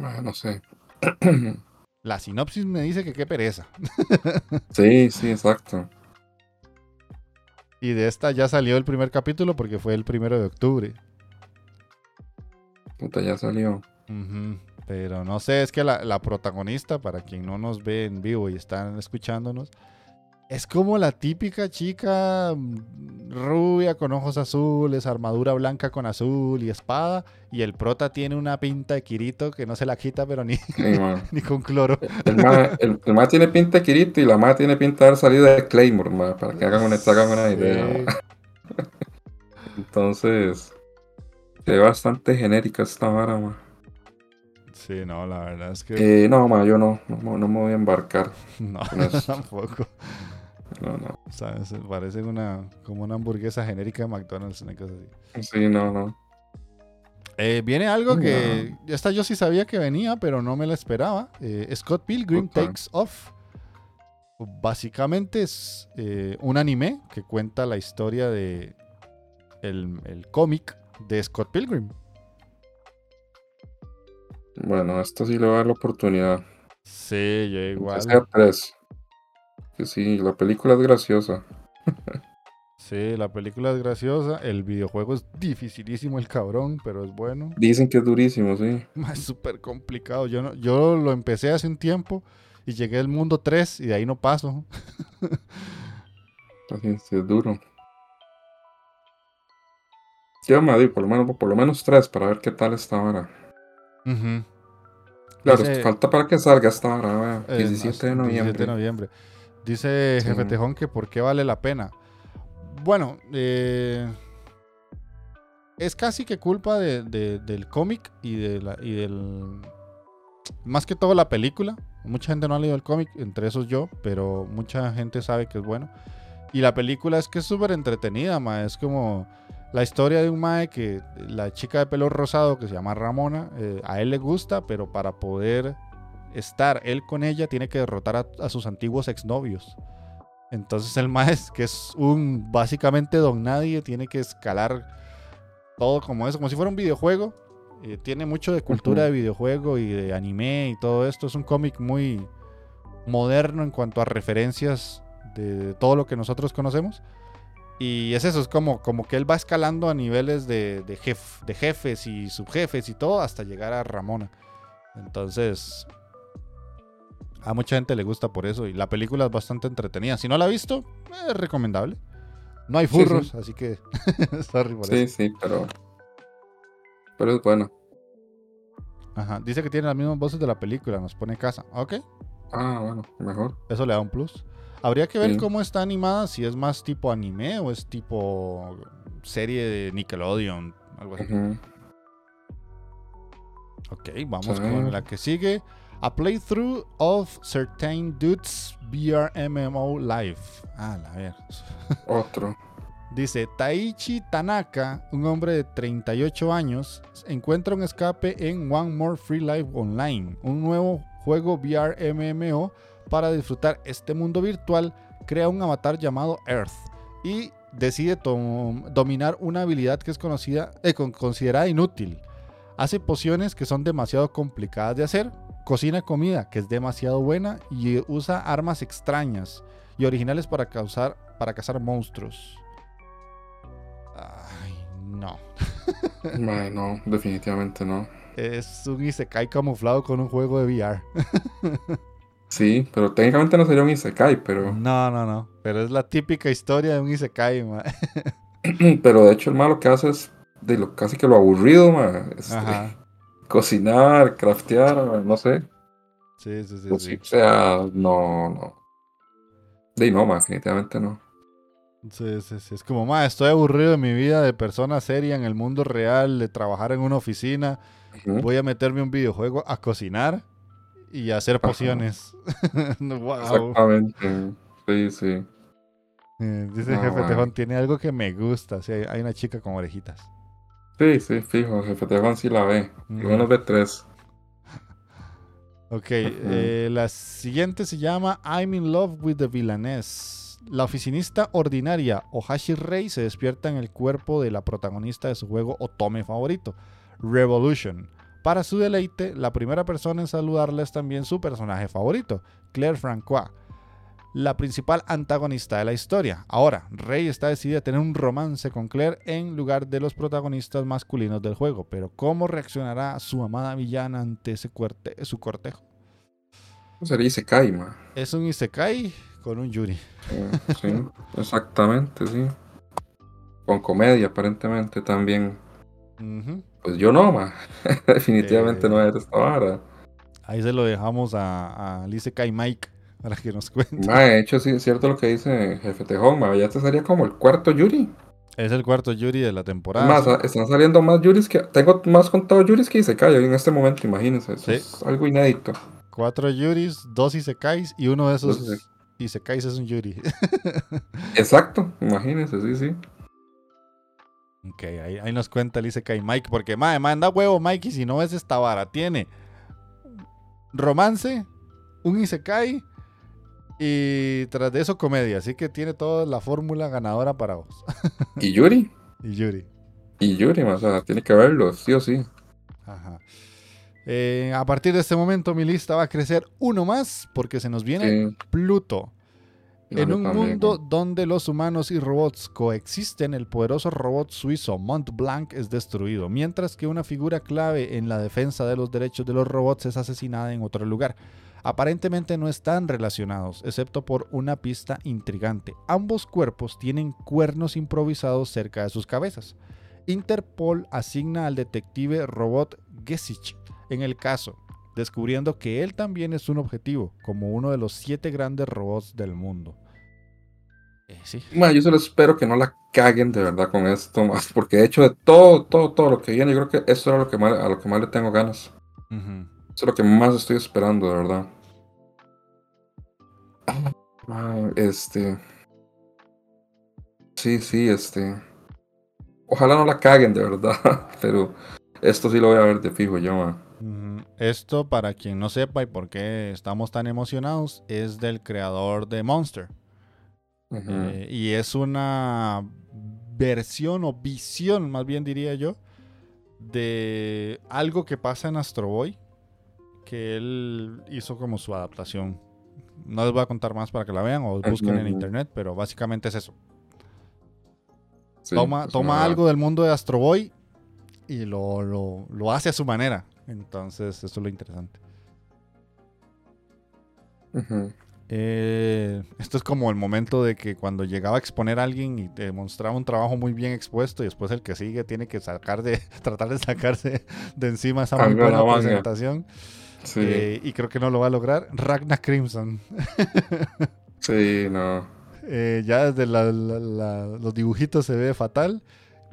Ah, no sé. [clears throat] La sinopsis me dice que qué pereza. [laughs] sí, sí, exacto. Y de esta ya salió el primer capítulo porque fue el primero de octubre. Puta, ya salió. Pero no sé, es que la, la protagonista, para quien no nos ve en vivo y están escuchándonos, es como la típica chica mm, rubia con ojos azules, armadura blanca con azul y espada. Y el prota tiene una pinta de Kirito que no se la quita, pero ni, [laughs] ni con cloro. El ma, el, el ma tiene pinta de Kirito y la ma tiene pinta de haber salido de Claymore, ma, para que hagan una, hagan una idea. [laughs] Entonces, se ve bastante genérica esta vara, ma. Sí, no, la verdad es que Eh, no, ma, yo no, no, me- no me voy a embarcar. [laughs] no, tampoco. No, no. O sea, se parece una, como una hamburguesa genérica de McDonald's, una cosa así. Sí, no, no. Eh, viene algo que. Esta yo sí sabía que venía, pero no me la esperaba. Eh, Scott Pilgrim. Takes Off. Básicamente es eh, un anime que cuenta la historia de. El, el cómic de Scott Pilgrim. Bueno, esto sí le va a dar la oportunidad. Sí, yo igual. sea tres. Que sí, la película es graciosa. Sí, la película es graciosa. El videojuego es dificilísimo, el cabrón, pero es bueno. Dicen que es durísimo, sí. [laughs] Es súper complicado. Yo, no, yo lo empecé hace un tiempo y llegué al mundo 3 y de ahí no paso. [laughs] Así, sí, es duro. Sí, Madrid, por lo menos, por lo menos tres para ver qué tal esta hora. Ujú. Claro, falta para que salga esta hora, vea, Eh, 17 de noviembre. 17 de noviembre. Dice Sí. Jefe Tejón que por qué vale la pena. Bueno, eh, es casi que culpa de- de- del cómic y, de la- y del... Más que todo la película. Mucha gente no ha leído el cómic, entre esos yo, pero mucha gente sabe que es bueno. Y la película es que es súper entretenida, ma. Es como la historia de un mae que la chica de pelo rosado que se llama Ramona, eh, a él le gusta, pero para poder estar él con ella tiene que derrotar a, a sus antiguos exnovios. Entonces el maes, que es un básicamente don nadie, tiene que escalar todo como eso, como si fuera un videojuego. Eh, tiene mucho de cultura de videojuego y de anime y todo esto. Es un cómic muy moderno en cuanto a referencias de todo lo que nosotros conocemos. Y es eso, es como, como que él va escalando a niveles de, de, jef- de jefes y subjefes y todo hasta llegar a Ramona. Entonces, a mucha gente le gusta por eso y la película es bastante entretenida. Si no la ha visto, es recomendable. No hay Sí, sí. furros, así que [laughs] sorry por Sí, eso. sí, pero. Pero es bueno. Ajá. Dice que tiene las mismas voces de la película, nos pone casa. Ok, Ah, bueno, mejor. eso le da un plus. Habría que ver Sí. cómo está animada, si es más tipo anime o es tipo serie de Nickelodeon, algo así. Ok, vamos con la que sigue. A playthrough of Certain Dudes VR MMO Live. Ah, a ver. [laughs] Otro. Dice Taichi Tanaka, un hombre de 38 años, encuentra un escape en One More Free Life Online, un nuevo juego VR MMO para disfrutar este mundo virtual. Crea un avatar llamado Earth y decide dominar una habilidad que es conocida, eh, con- considerada inútil. Hace pociones que son demasiado complicadas de hacer, cocina comida que es demasiado buena y usa armas extrañas y originales para, causar, para cazar monstruos. Ay, no. [laughs] Mae, no, definitivamente no. Es un Isekai camuflado con un juego de VR. [laughs] Sí, pero técnicamente no sería un Isekai, pero. No, no, no. Pero es la típica historia de un Isekai, ma. [clears throat] Pero de hecho, el malo que hace es de lo casi que lo aburrido, ma. Este, Ajá. Cocinar, craftear, no sé. Sí, sí, sí. Pues sí. o sea, no, no. De no, ma, definitivamente no. Sí, sí, sí. Es como, ma, estoy aburrido de mi vida de persona seria en el mundo real, de trabajar en una oficina. Voy a meterme un videojuego a cocinar y a hacer pociones. [laughs] wow. Exactamente. Sí, sí. Eh, dice No, Jefe bueno. Tejón, tiene algo que me gusta. Sí, hay una chica con orejitas. Sí, sí, fijo, jefe Tejón sí la ve. Lo menos ve tres. [laughs] Ok, eh, la siguiente se llama I'm in love with the villainess. La oficinista ordinaria Ohashi Rei se despierta en el cuerpo de la protagonista de su juego Otome favorito, Revolution. Para su deleite, la primera persona en saludarla es también su personaje favorito, Claire Francois, la principal antagonista de la historia. Ahora, Rey está decidida a tener un romance con Claire en lugar de los protagonistas masculinos del juego, pero ¿cómo reaccionará su amada villana ante ese cuerte- su cortejo? Sería Isekai, ma. Es un Isekai con un Yuri. Sí, sí, exactamente, sí. Con comedia, aparentemente también. Pues yo no, ma. [laughs] Definitivamente Eh. no era esta vara. Ahí se lo dejamos a, al Isekai Mike [laughs] para que nos cuente. Ma, de hecho, sí es cierto lo que dice Jefe Tejón, ma. Ya este sería como el cuarto Yuri. Es el cuarto Yuri de la temporada. Más, están saliendo más Yuris que. Tengo más contados Yuris que Isekai en este momento, imagínense. Eso Sí. es algo inédito. Cuatro Yuris, dos Isekais y uno de esos Dos Isekais. es un Yuri. [laughs] Exacto, imagínense, sí, sí. ok, ahí, ahí nos cuenta el Isekai Mike, porque madre, manda huevo Mike y si no ves esta vara, tiene romance, un Isekai y tras de eso comedia, así que tiene toda la fórmula ganadora para vos. ¿Y Yuri? [laughs] y Yuri. Y Yuri, o sea, tiene que verlo, sí o sí. Ajá. Eh, a partir de este momento mi lista va a crecer uno más porque se nos viene Sí. Pluto. No, En un también, mundo donde los humanos y robots coexisten, el poderoso robot suizo Mont Blanc es destruido, mientras que una figura clave en la defensa de los derechos de los robots es asesinada en otro lugar. Aparentemente no están relacionados, excepto por una pista intrigante. Ambos cuerpos tienen cuernos improvisados cerca de sus cabezas. Interpol asigna al detective robot Gesich en el caso, descubriendo que él también es un objetivo, como uno de los siete grandes robots del mundo. Eh, sí. Yo solo espero que no la caguen de verdad con esto, más porque de hecho de todo, todo, todo lo que viene, yo creo que eso es lo que más, a lo que más le tengo ganas. Eso es lo que más estoy esperando, de verdad. Ah, este. Sí, sí, este. Ojalá no la caguen, de verdad. [laughs] Pero esto sí lo voy a ver de fijo yo, ma. Ujú. Esto, para quien no sepa y por qué estamos tan emocionados, es del creador de Monster. Eh, y es una versión o visión, más bien diría yo, de algo que pasa en Astro Boy, que él hizo como su adaptación. No les voy a contar más para que la vean o busquen en internet, pero básicamente es eso. Sí, toma toma ma, algo del mundo de Astro Boy y lo, lo- lo hace a su manera. Entonces, eso es lo interesante. Eh, esto es como el momento de que cuando llegaba a exponer a alguien y te mostraba un trabajo muy bien expuesto y después el que sigue tiene que sacar de, [laughs] tratar de sacarse de encima esa muy buena manga. Sí, Eh, y creo que no lo va a lograr. Ragnar Crimson. [laughs] sí, no. Eh, ya desde la- la- la- los dibujitos se ve fatal,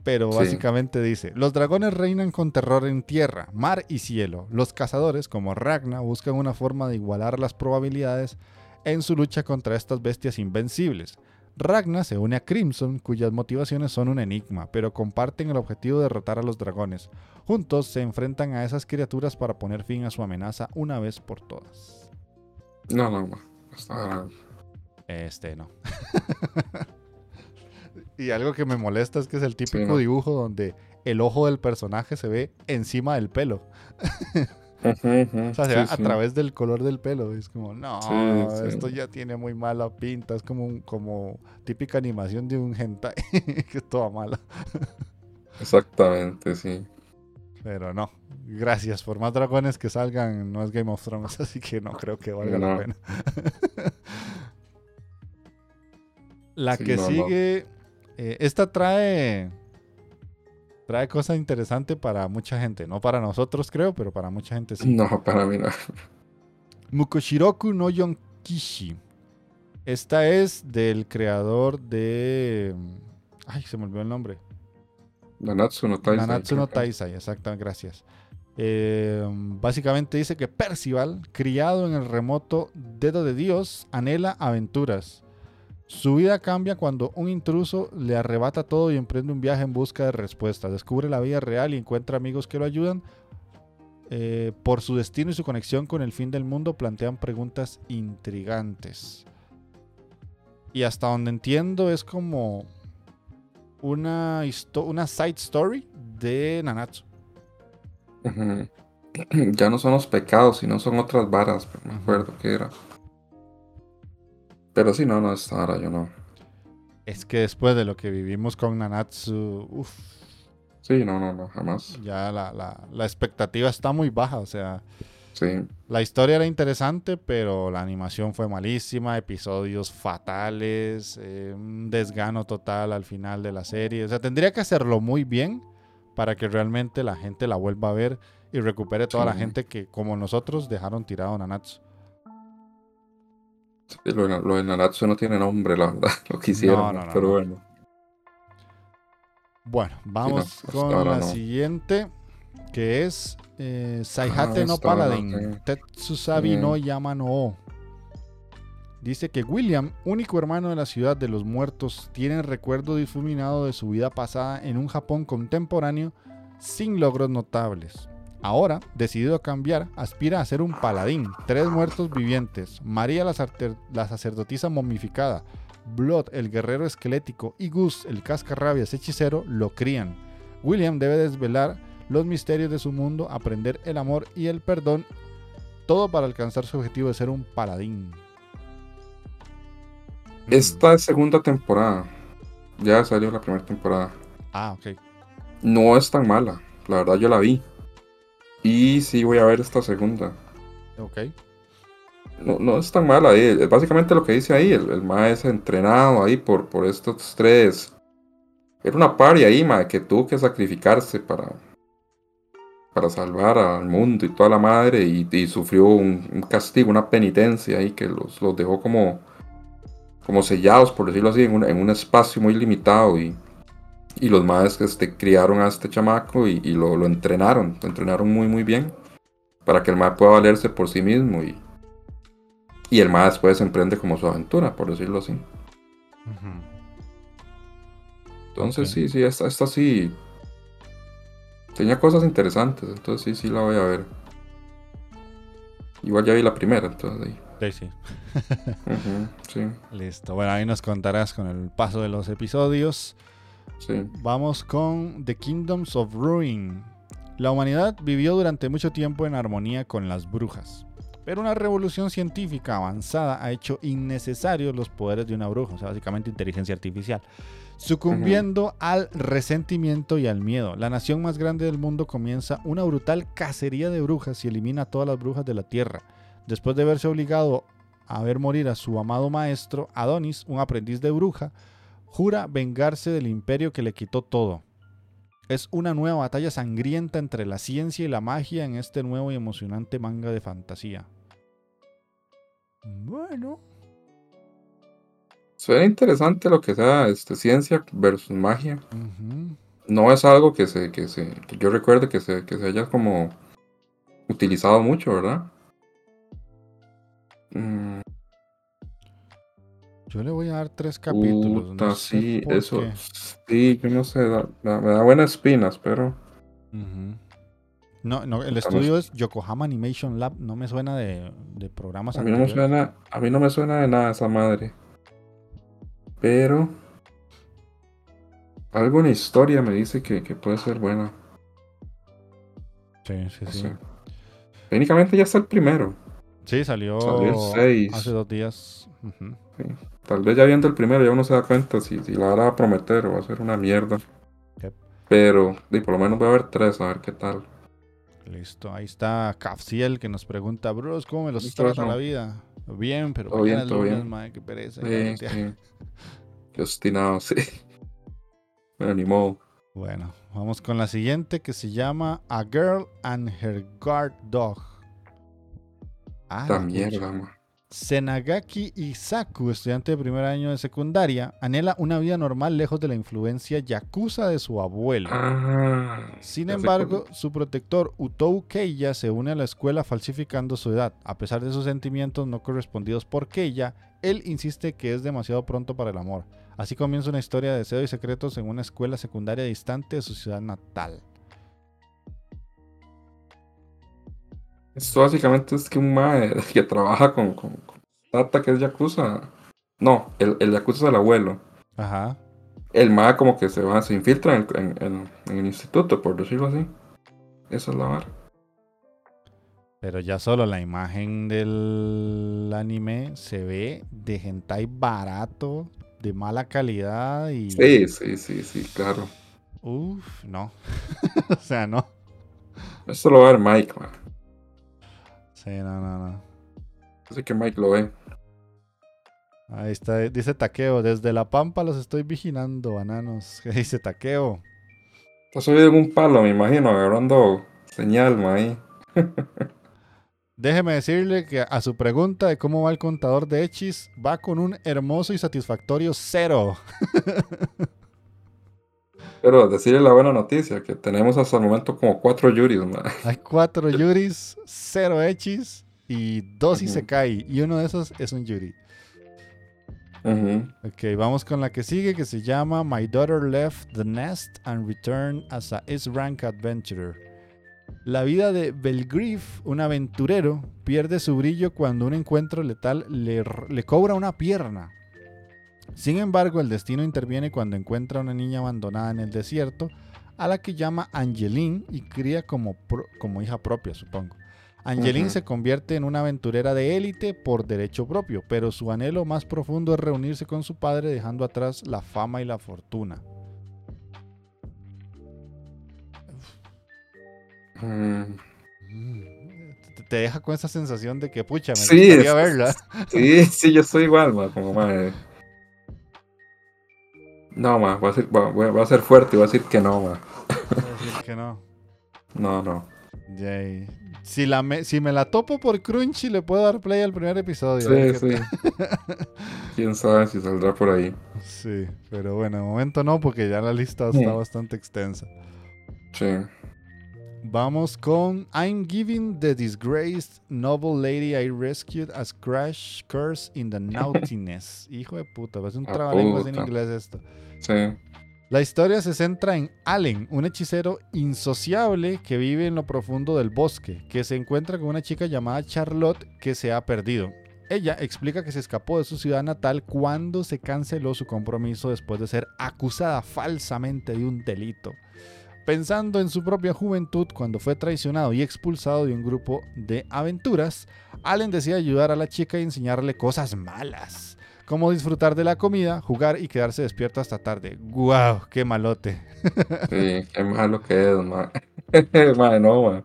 pero Sí. básicamente dice, los dragones reinan con terror en tierra, mar y cielo. Los cazadores, como Ragnar, buscan una forma de igualar las probabilidades en su lucha contra estas bestias invencibles. Ragnar se une a Crimson, cuyas motivaciones son un enigma, pero comparten el objetivo de derrotar a los dragones. Juntos se enfrentan a esas criaturas para poner fin a su amenaza una vez por todas. No, no. Está- Este no. [laughs] y algo que me molesta es que es el típico no. dibujo donde el ojo del personaje se ve encima del pelo. [laughs] O sea, se sí, ve a través del color del pelo. Es como, no, Sí, esto ya tiene muy mala pinta. Es como, un- como típica animación de un hentai, [laughs] que es toda mala. Exactamente, sí. Pero no, gracias. Por más dragones que salgan, no es Game of Thrones, [laughs] así que no creo que valga la pena. [laughs] la que no, no. sigue, eh, esta trae trae cosas interesantes para mucha gente, no para nosotros creo, pero para mucha gente sí. No, para mí no. Mukoshiroku no Yonkishi. Esta es del creador de ay, se me olvidó el nombre. Nanatsu no Taizai. Nanatsu no Taizai, exacto, gracias. Eh, básicamente dice que Percival, criado en el remoto dedo de Dios, anhela aventuras. Su vida cambia cuando un intruso le arrebata todo y emprende un viaje en busca de respuestas. Descubre la vida real y encuentra amigos que lo ayudan. Eh, por su destino y su conexión con el fin del mundo plantean preguntas intrigantes. Y hasta donde entiendo es como una, una side story de Nanatsu. [clears throat] Ya no son los pecados, sino son otras varas, pero me acuerdo qué era. Pero sí, no, no, esta vara yo no. Es que después de lo que vivimos con Nanatsu, uf, Sí, no, no, no, jamás. ya la, la- la expectativa está muy baja. O sea, Sí, la historia era interesante, pero la animación fue malísima, episodios fatales, eh, un desgano total al final de la serie. O sea, tendría que hacerlo muy bien para que realmente la gente la vuelva a ver y recupere toda la gente que, como nosotros, dejaron tirado Nanatsu. Sí, lo, de- lo de Nanatsu no tiene nombre, la verdad, [laughs] lo que hicieron, No, no, no, pero no. bueno. Bueno, vamos con la siguiente, que es eh, Saihate Ah, no Paladin. Tetsusabi Mm. no Yama no O. Dice que William, único hermano de la ciudad de los muertos, tiene recuerdo difuminado de su vida pasada en un Japón contemporáneo sin logros notables. Ahora, decidido a cambiar, aspira a ser un paladín, tres muertos vivientes, María la, sacerdotisa momificada, Blood el guerrero esquelético y Gus el cascarrabias hechicero lo crían. William debe desvelar los misterios de su mundo, aprender el amor y el perdón, todo para alcanzar su objetivo de ser un paladín. Esta es segunda temporada. Ya salió la primera temporada. Ah, ok. No es tan mala. La verdad yo la vi. Y sí voy a ver esta segunda. Ok. No, no es tan mala. eh, Es básicamente lo que dice ahí. El, el mae es entrenado ahí por, por estos tres. Era una party ahí, mae, que tuvo que sacrificarse para, para salvar al mundo y toda la madre. Y, y sufrió un, un castigo, una penitencia ahí que los, los dejó como, como sellados, por decirlo así, en un, en un espacio muy limitado. Y, y los madres este, criaron a este chamaco y, y lo, lo entrenaron. Lo entrenaron muy, muy bien. Para que el mae pueda valerse por sí mismo. Y, y el mae después emprende como su aventura, por decirlo así. Entonces sí, sí, esta, esta sí. Tenía cosas interesantes, entonces sí, sí la voy a ver. Igual ya vi la primera, entonces ahí. Sí, sí, [laughs] Listo. Bueno, ahí nos contarás con el paso de los episodios. Sí. Vamos con The Kingdoms of Ruin. La humanidad vivió durante mucho tiempo en armonía con las brujas, pero una revolución científica avanzada ha hecho innecesarios los poderes de una bruja, o sea, básicamente inteligencia artificial, sucumbiendo al resentimiento y al miedo. La nación más grande del mundo comienza una brutal cacería de brujas y elimina a todas las brujas de la tierra. Después de verse obligado a ver morir a su amado maestro, Adonis, un aprendiz de bruja, jura vengarse del imperio que le quitó todo. Es una nueva batalla sangrienta entre la ciencia y la magia en este nuevo y emocionante manga de fantasía. Bueno, Suena interesante lo que sea este, ciencia versus magia. No es algo que se, que se, que yo recuerde que se, que se haya como utilizado mucho, ¿verdad? Mm, yo le voy a dar tres capítulos. puta, no sé sí, eso, qué. sí, yo no sé, da- da- me da buenas espinas, pero. No, no, el estudio es Yokohama Animation Lab. No me suena de, de programas a mí no me suena, a mí no me suena de nada esa madre. Pero algo en historia me dice que, que puede ser buena. Sí, sí, sí. Técnicamente ya está el primero. Sí, salió, Salió el seis. hace dos días. Ujú. Tal vez ya viendo el primero ya uno se da cuenta si, si la va a prometer o va a ser una mierda. Yep. Pero di, por lo menos voy a ver tres a ver qué tal. Listo, ahí está Cafciel que nos pregunta, bros, ¿cómo me los trata eso. la vida? Bien, pero Todo bien, todo lunes, bien. mae, qué pereza. Sí, cállate. sí. Qué obstinado, [laughs] sí. Bueno, ni modo. Bueno, vamos con la siguiente que se llama A Girl and Her Guard Dog. Ah, Esta mierda, man. Senagaki Isaku, estudiante de primer año de secundaria, anhela una vida normal lejos de la influencia yakuza de su abuelo. Ah, Sin embargo, su protector Utou Keiya se une a la escuela falsificando su edad. A pesar de sus sentimientos no correspondidos por Keiya, él insiste que es demasiado pronto para el amor. Así comienza una historia de deseo y secretos en una escuela secundaria distante de su ciudad natal. Esto básicamente es que un mae [laughs] que trabaja con, con, con Tata, que es Yakuza. No, el, el Yakuza es el abuelo. Ajá. El mae como que se va, se infiltra en, en- en- en el instituto, por decirlo así. Esa es la vara. Pero ya solo la imagen del anime se ve de hentai barato, de mala calidad y... Sí, sí, sí, sí, claro. Uf, no. [laughs] o sea, no. Esto lo va a ver Mike, man. Sí, no, no, no. Así que Mike lo ve. Ahí está, dice Taqueo, desde la pampa los estoy vigilando, bananos. [laughs] ¿Qué dice Taqueo? Está subido en un palo, me imagino, agarrando señal, ahí. [laughs] Déjeme decirle que a su pregunta de cómo va el contador de Echis, va con un hermoso y satisfactorio cero. [laughs] Pero decirle la buena noticia, que tenemos hasta el momento como cuatro Yuris, man. Hay cuatro [laughs] Yuris, cero Echis y dos Ujú. Isekai. Y uno de esos es un Yuri. Ujú. Ok, vamos con la que sigue que se llama My Daughter Left the Nest and Returned as a S-Rank Adventurer. La vida de Belgriff, un aventurero, pierde su brillo cuando un encuentro letal le, le cobra una pierna. Sin embargo, el destino interviene cuando encuentra a una niña abandonada en el desierto, a la que llama Angeline y cría como, pro- como hija propia, supongo. Angeline se convierte en una aventurera de élite por derecho propio, pero su anhelo más profundo es reunirse con su padre dejando atrás la fama y la fortuna. Mm, Te- deja con esa sensación de que, pucha, me Sí, gustaría verla. Sí, sí, yo estoy igual, como madre. No, ma, voy a, decir, voy, a ser fuerte y voy a decir que no, ma. Voy a decir que no. [laughs] No, no. Yay. Si, la me, si me la topo por Crunchy, le puedo dar play al primer episodio. Sí, qué sí. [laughs] Quién sabe si saldrá por ahí. Sí, pero bueno, de momento no, porque ya la lista está bastante extensa. Sí. Vamos con I'm giving the disgraced noble lady I rescued as crash curse in the [laughs] naughtiness. Hijo de puta, es un trabalenguas en inglés esto. La historia se centra en Allen, un hechicero insociable que vive en lo profundo del bosque, que se encuentra con una chica llamada Charlotte que se ha perdido. Ella explica que se escapó de su ciudad natal cuando se canceló su compromiso después de ser acusada falsamente de un delito. Pensando en su propia juventud cuando fue traicionado y expulsado de un grupo de aventuras, Allen decide ayudar a la chica y enseñarle cosas malas, como disfrutar de la comida, jugar y quedarse despierto hasta tarde. ¡Guau! ¡Qué malote! [laughs] Sí, qué malo que es, ma. [laughs] ma, no, ma.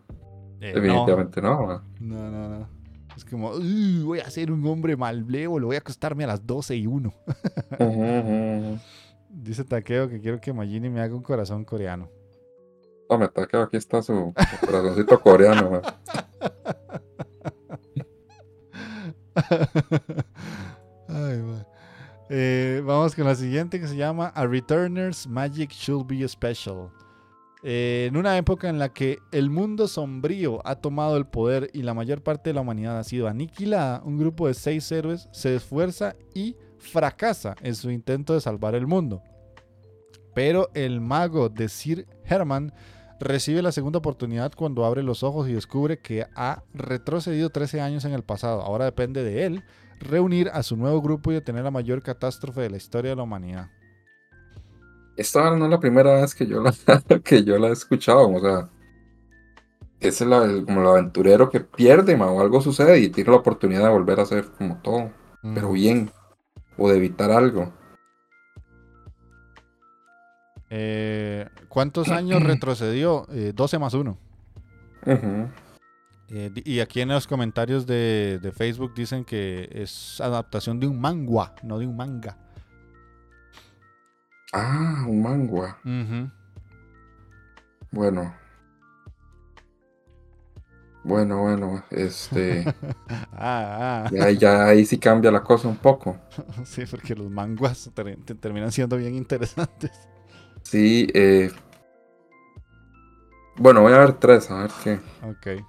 Eh, Definitivamente no, no, no, no, no. Es como, "Uy, voy a ser un hombre malvlevo, voy a acostarme a las 12 y 1. [laughs] Ujú, ujú. Dice Takeo que quiero que Magini me haga un corazón coreano. No, me está que aquí está su, corazoncito coreano, ma. Eh, vamos con la siguiente que se llama A Returner's Magic Should Be Special. Eh, en una época en la que el mundo sombrío ha tomado el poder y la mayor parte de la humanidad ha sido aniquilada, un grupo de seis héroes se esfuerza y fracasa en su intento de salvar el mundo. Pero el mago de Sir Herman recibe la segunda oportunidad cuando abre los ojos y descubre que ha retrocedido 13 años en el pasado. Ahora depende de él reunir a su nuevo grupo y detener la mayor catástrofe de la historia de la humanidad. Esta no es la primera vez que yo la, [laughs] que yo la he escuchado, o sea. Es el, el- como el aventurero que pierde, ma, o algo sucede y tiene la oportunidad de volver a hacer como todo, pero bien. O de evitar algo. Eh, ¿Cuántos años [clears throat] retrocedió? Eh, 12 más 1. Ujú. y aquí en los comentarios de, de Facebook dicen que es adaptación de un manga, no de un manga. Ah, un mangua. Ujú. Bueno. Bueno, bueno, este. [laughs] Ah, ah. ya, ya ahí sí cambia la cosa un poco. [laughs] Sí, porque los manguas ter- te- terminan siendo bien interesantes. Sí, eh. Bueno, voy a ver tres, a ver qué. Ok.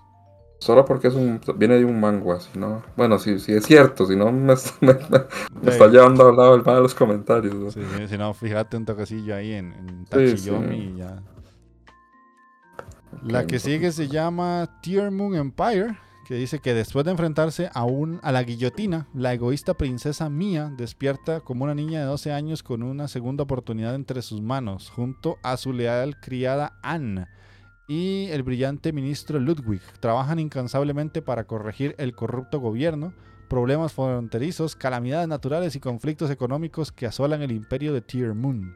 Solo porque es un, viene de un mangua, si no. Bueno, si, si es cierto, si no [laughs] me, me- está llevando al lado el mal de los comentarios. ¿no? Sí, si no, fíjate un toquecillo ahí en, en Tachiyomi sí. y ya. La que sigue se llama Tear Moon Empire, que dice que después de enfrentarse a, un, a la guillotina, la egoísta princesa Mia despierta como una niña de 12 años con una segunda oportunidad entre sus manos, junto a su leal criada Anne y el brillante ministro Ludwig. Trabajan incansablemente para corregir el corrupto gobierno, problemas fronterizos, calamidades naturales y conflictos económicos que asolan el imperio de Tear Moon.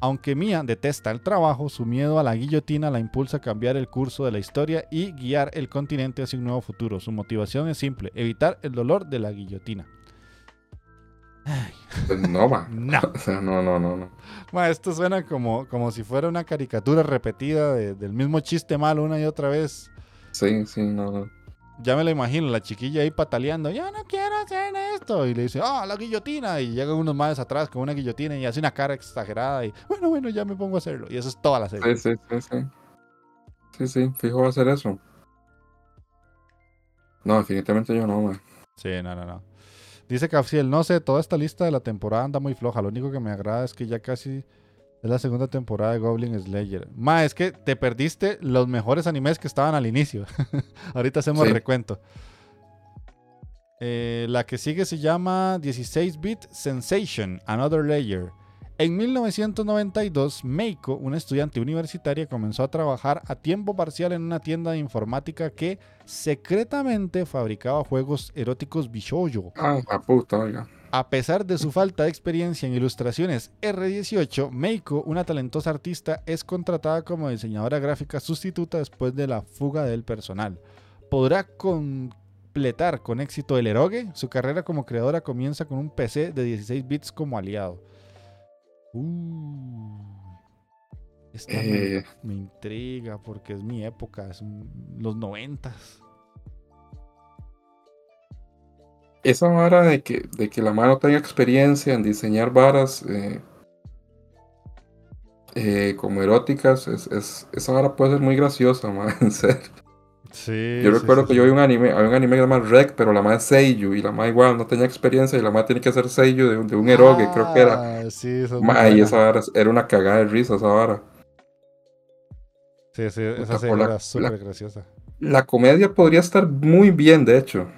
Aunque Mia detesta el trabajo, su miedo a la guillotina la impulsa a cambiar el curso de la historia y guiar el continente hacia un nuevo futuro. Su motivación es simple, evitar el dolor de la guillotina. Pues no, ma. No. [laughs] O sea, no, no, no, no. Ma, esto suena como, como si fuera una caricatura repetida de- del mismo chiste malo una y otra vez. Sí, sí, no, no. Ya me lo imagino, la chiquilla ahí pataleando, yo no quiero hacer esto. Y le dice, ah, la guillotina. Y llegan unos más atrás con una guillotina y hace una cara exagerada. Y bueno, bueno, ya me pongo a hacerlo. Y eso es toda la serie. Sí, sí, sí, sí. Sí, sí, fijo va a hacer eso. No, definitivamente yo no, ma. Sí, no, no, no. Dice Cafciel, no sé, toda esta lista de la temporada anda muy floja. Lo único que me agrada es que ya casi es la segunda temporada de Goblin Slayer. Ma, es que te perdiste los mejores animes que estaban al inicio. [laughs] Ahorita hacemos Sí. recuento. Eh, la que sigue se llama 16-Bit Sensation, Another Layer. En 1992, Meiko, una estudiante universitaria, comenzó a trabajar a tiempo parcial en una tienda de informática que secretamente fabricaba juegos eróticos bishoujo. Ah, la puta, oiga. A pesar de su falta de experiencia en ilustraciones R18, Meiko, una talentosa artista, es contratada como diseñadora gráfica sustituta después de la fuga del personal. ¿Podrá completar con éxito el eroge? Su carrera como creadora comienza con un PC de 16 bits como aliado. Uh, esta me- Eh, me, intriga porque es mi época, es un- los noventas. esa vara de que, de que la mano tenga experiencia en diseñar varas eh, eh, como eróticas, es, es- esa vara puede ser muy graciosa, [laughs] ma, en serio. Sí, Yo recuerdo sí, que yo vi un anime, había un anime que se llama Rec, pero la madre es Seiyu, y la madre igual no tenía experiencia, y la madre tenía que hacer Seiyu de, un- de un eroge, creo que era. Ah, Sí, es Ma, y esa vara era una cagada de risa, esa vara. Sí, sí, esa Puta, serie por la- era súper graciosa. La comedia podría estar muy bien, de hecho,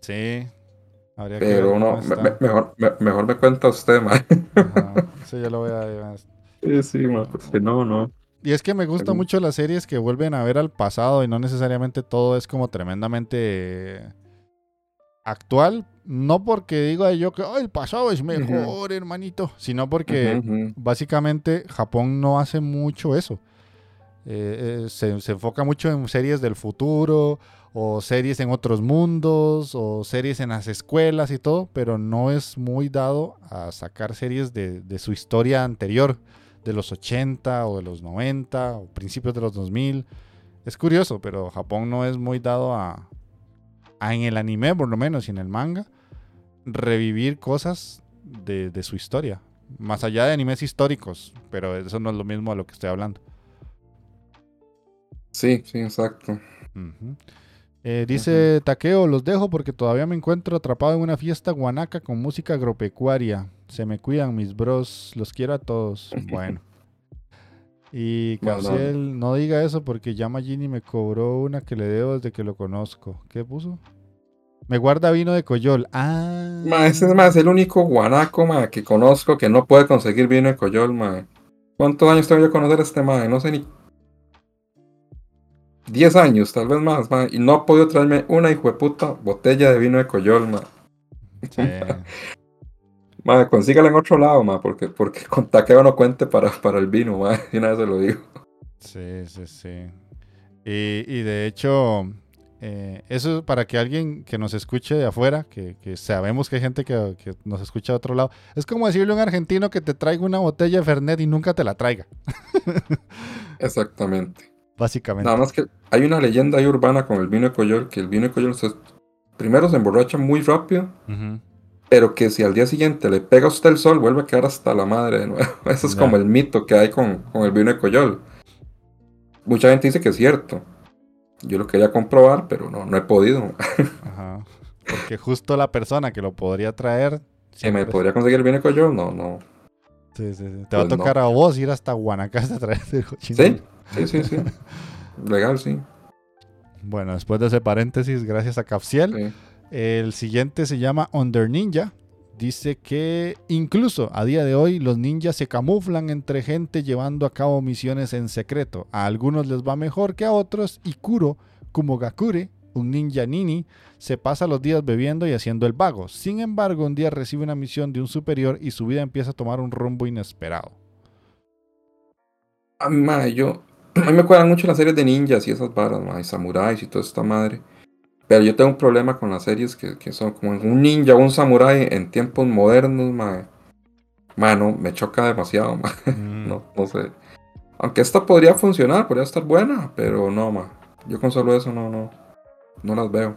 Sí. Habría que ver pero cómo no, me- mejor, me- mejor me cuenta usted, ma. Ajá. Sí, yo lo voy a... [laughs] Sí, sí, ma, porque no, no. Y es que me Según- mucho las series que vuelven a ver al pasado y no necesariamente todo es como tremendamente actual. No porque diga yo que "Ay, el pasado es mejor, hermanito, sino porque básicamente Japón no hace mucho eso. Eh, eh, se, se enfoca mucho en series del futuro o series en otros mundos o series en las escuelas y todo, pero no es muy dado a sacar series de, de su historia anterior, de los 80 o de los 90 o principios de los 2000. Es curioso, pero Japón no es muy dado a, a en el anime por lo menos y en el manga, revivir cosas de, de su historia. Más allá de animes históricos, pero eso no es lo mismo a lo que estoy hablando. Sí, sí, exacto. Eh, dice Takeo, los dejo porque todavía me encuentro atrapado en una fiesta guanaca con música agropecuaria. Se me cuidan mis bros, los quiero a todos. [laughs] Bueno. Y. Canciel, no diga eso porque ya Magini me cobró una que le debo desde que lo conozco. ¿Qué puso? Me guarda vino de Coyol. Ah. Ma, ese es más el único guanaco ma, que conozco que no puede conseguir vino de Coyol, ma. ¿Cuántos años tengo yo conocer a este ma? No sé ni. 10 años, tal vez más, ma. Y no ha podido traerme una hijo de puta botella de vino de Coyol, ma. Sí. [laughs] Ma, consígala en otro lado, ma, porque, porque con taqueo no cuente para, para el vino, ma. Y una vez se lo digo. Sí, sí, sí. Y, y de hecho, eh, eso es para que alguien que nos escuche de afuera, que, que sabemos que hay gente que, que nos escucha de otro lado, es como decirle a un argentino que te traiga una botella de Fernet y nunca te la traiga, [laughs] Exactamente. Básicamente. Nada más que hay una leyenda ahí urbana con el vino de Coyol, que el vino de Coyol se- primero se emborracha muy rápido. Pero que si al día siguiente le pega a usted el sol, vuelve a quedar hasta la madre de nuevo. [laughs] Eso es como el mito que hay con, con el vino de Coyol. Mucha gente dice que es cierto. Yo lo quería comprobar, pero no, no he podido. [laughs] Ajá. Porque justo la persona que lo podría traer... Si me podría conseguir el vino de Coyol, no, no. Sí, sí, sí. Te va a Pues no. tocar a vos ir hasta Guanacaste a traer el cochino. Sí, sí, sí, sí. Legal, sí. Bueno, después de ese paréntesis, gracias a Capsiel. sí. El siguiente se llama Under Ninja. Dice que incluso a día de hoy los ninjas se camuflan entre gente llevando a cabo misiones en secreto. A algunos les va mejor que a otros y Kuro, como Gakure, un ninja nini, se pasa los días bebiendo y haciendo el vago. Sin embargo, un día recibe una misión de un superior y su vida empieza a tomar un rumbo inesperado. A mí, ma, yo. A mí me cuadran mucho las series de ninjas y esas varas, ma, y samuráis y toda esta madre. Pero yo tengo un problema con las series que, que son como un ninja o un samurái en tiempos modernos, ma. Mano, me choca demasiado, ma. [laughs] Mm, No, no sé. Aunque esta podría funcionar, podría estar buena, pero no, ma. Yo con solo eso no, no. No las veo.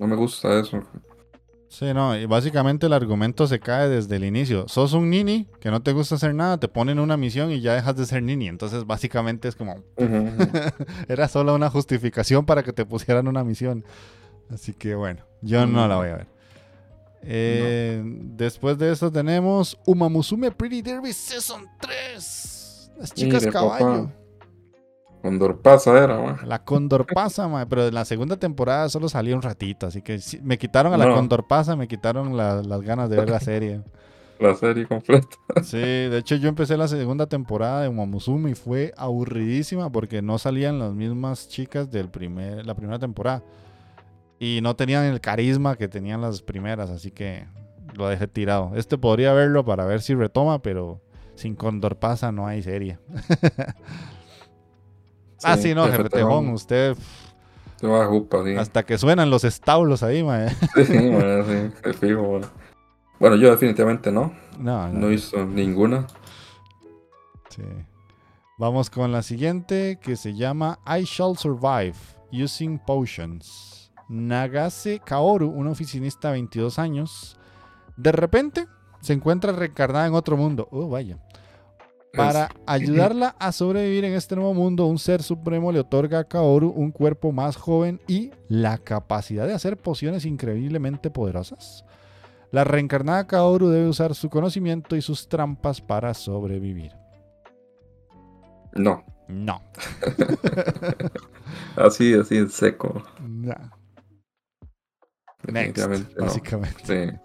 No me gusta eso. Sí, no, y básicamente el argumento se cae desde el inicio. Sos un nini que no te gusta hacer nada, te ponen una misión y ya dejas de ser nini. Entonces, básicamente es como, [laughs] era solo una justificación para que te pusieran una misión. Así que bueno, yo no la voy a ver. Eh, Después de eso tenemos Umamusume Pretty Derby Season 3. Las chicas caballo. papá. Condor pasa era, ma. La Condor pasa, pero en la segunda temporada solo salió un ratito, así que sí, me quitaron a la No. Condor pasa, me quitaron la- las ganas de ver la [laughs] serie. La serie completa. Sí, de hecho yo empecé la segunda temporada de Umamusume y fue aburridísima porque no salían las mismas chicas del primer, la primera temporada. Y no tenían el carisma que tenían las primeras, así que lo dejé tirado. Este podría verlo para ver si retoma, pero sin Condor pasa no hay serie. [laughs] ah, sí, no, jefe jefe Tejón, Tejón. usted Se va a jupa, sí. hasta que suenan los establos ahí, mae. Sí, sí, de fijo, ma. Bueno, yo definitivamente no. No, no. No hizo ninguna. Sí. Vamos con la siguiente que se llama I Shall Survive Using Potions. Nagase Kaoru, una oficinista de 22 años, de repente se encuentra reencarnada en otro mundo. Oh, vaya. Para ayudarla a sobrevivir en este nuevo mundo, un ser supremo le otorga a Kaoru un cuerpo más joven y la capacidad de hacer pociones increíblemente poderosas. La reencarnada Kaoru debe usar su conocimiento y sus trampas para sobrevivir. No. No. [laughs] Así, así en seco. Next, no. básicamente. Sí.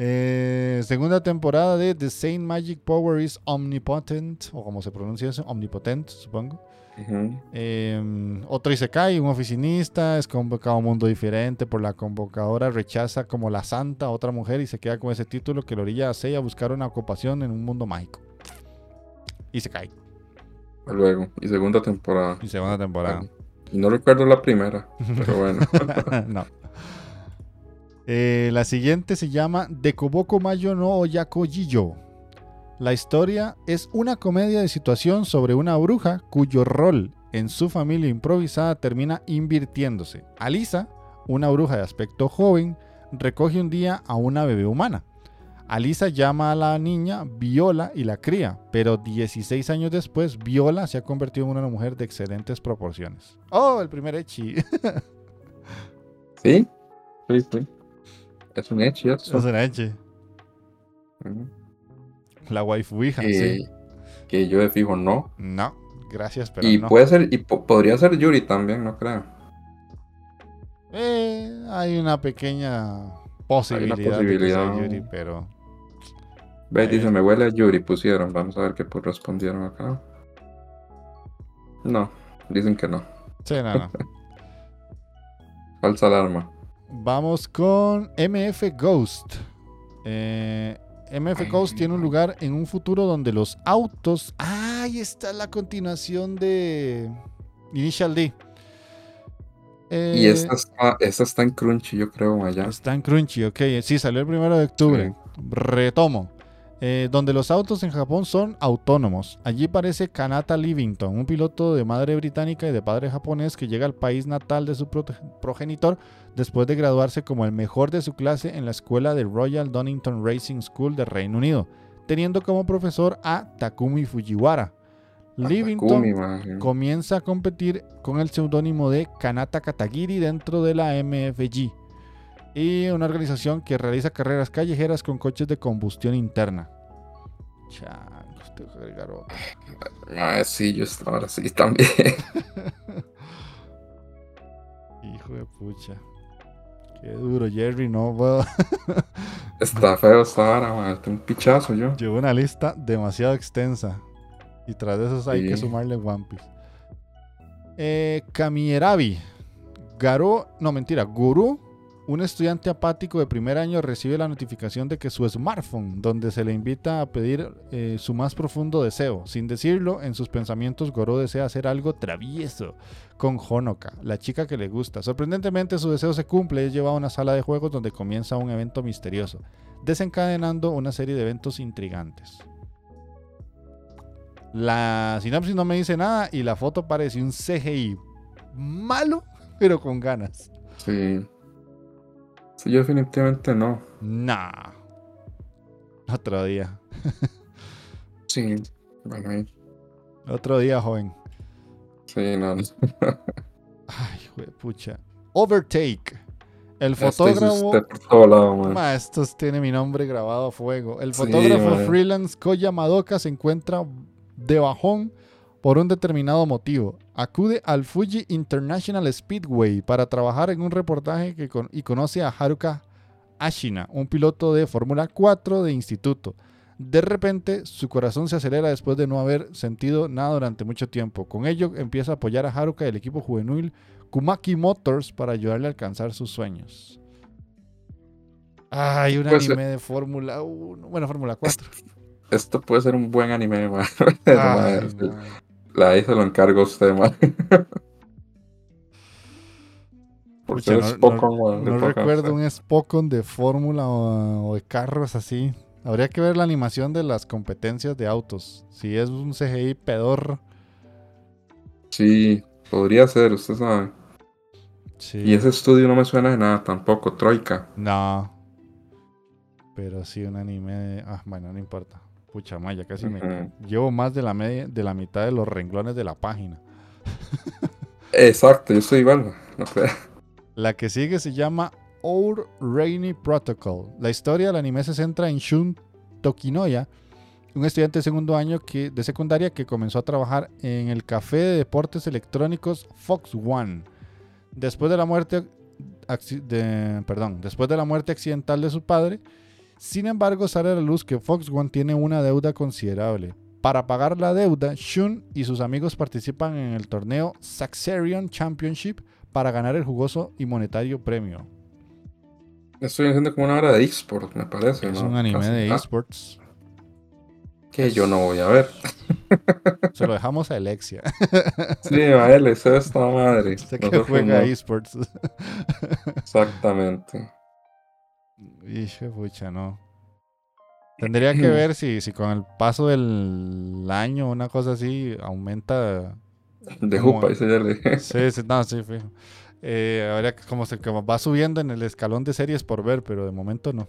Eh, segunda temporada de The Same Magic Power is Omnipotent, o como se pronuncia eso, Omnipotent, supongo. Ujú. Eh, otro Isekai, un oficinista, es convocado a un mundo diferente por la convocadora, rechaza como la santa a otra mujer y se queda con ese título que lo orilla a Sei a buscar una ocupación en un mundo mágico. Isekai, Luego. Y segunda temporada. y segunda temporada. Y no recuerdo la primera, pero bueno. [laughs] no. Eh, la siguiente se llama Dekoboko Mayo no Oyako Jiyo. La historia es una comedia de situación sobre una bruja cuyo rol en su familia improvisada termina invirtiéndose. Alisa, una bruja de aspecto joven, recoge un día a una bebé humana. Alisa llama a la niña Viola y la cría, pero 16 años después Viola se ha convertido en una mujer de excelentes proporciones. Oh, el primer Echi. [laughs] ¿Sí? Sí, sí. Es un hecho eso. Es Echi. Ujú. La waifu hija, que, sí. que yo de fijo no. No, gracias, pero y no. puede ser, y po- podría ser Yuri también, no creo. Eh, hay una pequeña posibilidad, de que sea posibilidad. Yuri, pero Ve, Ahí dice, me huele a Yuri, pusieron. Vamos a ver qué pues, respondieron acá. No, dicen que no. sí, no, no. [laughs] Falsa alarma. Vamos con MF Ghost. Eh, MF Ay, Ghost tiene un lugar en un futuro donde los autos. ¡Ah! Ahí está la continuación de Initial D. Eh, y esta está, esta está en Crunchy, yo creo, allá. Está en Crunchy, ok. Sí, salió el primero de octubre. Retomo. Eh, donde los autos en Japón son autónomos. Allí aparece Kanata Livington, un piloto de madre británica y de padre japonés que llega al país natal de su progenitor después de graduarse como el mejor de su clase en la escuela de Royal Donington Racing School de Reino Unido, teniendo como profesor a Takumi Fujiwara. Livington Takumi, man. comienza a competir con el seudónimo de Kanata Katagiri dentro de la MFG y una organización que realiza carreras callejeras con coches de combustión interna. Changos, tengo que agregar otro. [laughs] Ah, sí, yo estaba ahora sí también. [laughs] Hijo de pucha. Qué duro, Jerry, no puedo. [laughs] está feo esta vara, man. Un pichazo yo. Llevo una lista demasiado extensa. Y tras de eso hay que sumarle One Piece. Eh, Kamierabi. Garo, no mentira, Guru, un estudiante apático de primer año, recibe la notificación de que su smartphone, donde se le invita a pedir eh, su más profundo deseo. Sin decirlo, en sus pensamientos, Goro desea hacer algo travieso con Honoka, la chica que le gusta. Sorprendentemente, su deseo se cumple y es llevado a una sala de juegos donde comienza un evento misterioso, desencadenando una serie de eventos intrigantes. La sinopsis no me dice nada y la foto parece un CGI malo, pero con ganas. Sí. Sí, yo definitivamente no. Nah. Otro día. Sí. Bueno, ahí. Otro día, joven. Sí, no. [laughs] Ay, de pucha. Overtake. El fotógrafo. todo lado. Ma, esto tiene mi nombre grabado a fuego. El fotógrafo freelance Koya Madoka se encuentra de bajón por un determinado motivo. Acude al Fuji International Speedway para trabajar en un reportaje que con- y conoce a Haruka Ashina, un piloto de Fórmula 4 de instituto. De repente, su corazón se acelera después de no haber sentido nada durante mucho tiempo. Con ello, empieza a apoyar a Haruka y el equipo juvenil Kumaki Motors para ayudarle a alcanzar sus sueños. Ay, un Pues, anime de Fórmula 1. Bueno, Fórmula 4. [laughs] Esto puede ser un buen anime. [laughs] Ay. La ahí se lo encargo a usted, man. Por Pucha, ser no- Spokon, No recuerdo un Spokon de Fórmula o, o de carros así. Habría que ver la animación de las competencias de autos. Si es un CGI pedor. Sí, podría ser, usted sabe. Sí. Y ese estudio no me suena de nada tampoco, Troika. No. Pero sí un anime de... Ah, bueno, no importa. Pucha, Maya, casi me... Llevo más de la, media, de la mitad de los renglones de la página. Exacto, yo estoy igual, man. No creo. La que sigue se llama Our Rainy Protocol. La historia del anime se centra en Shun Tokinoya, un estudiante de segundo año que, de secundaria que comenzó a trabajar en el café de deportes electrónicos Fox One. Después de la muerte, de- perdón, después de la muerte accidental de su padre, sin embargo sale a la luz que Fox One tiene una deuda considerable. Para pagar la deuda, Shun y sus amigos participan en el torneo Saxerion Championship para ganar el jugoso y monetario premio. Estoy haciendo como una hora de eSport, me parece. Es ¿no? un anime Casi. de esports. que yo no voy a ver. [laughs] Se lo dejamos a Alexia. [laughs] Sí, a él, es esta madre. Sé que Nosotros juega no. esports. Exactamente. Hijo, pucha, no. Tendría que ver si, si con el paso del año, una cosa así, aumenta. De. Jupa, dice Yerly. Sí, sí, no, sí, fijo. Eh, habría que como se como va subiendo en el escalón de series por ver, pero de momento no.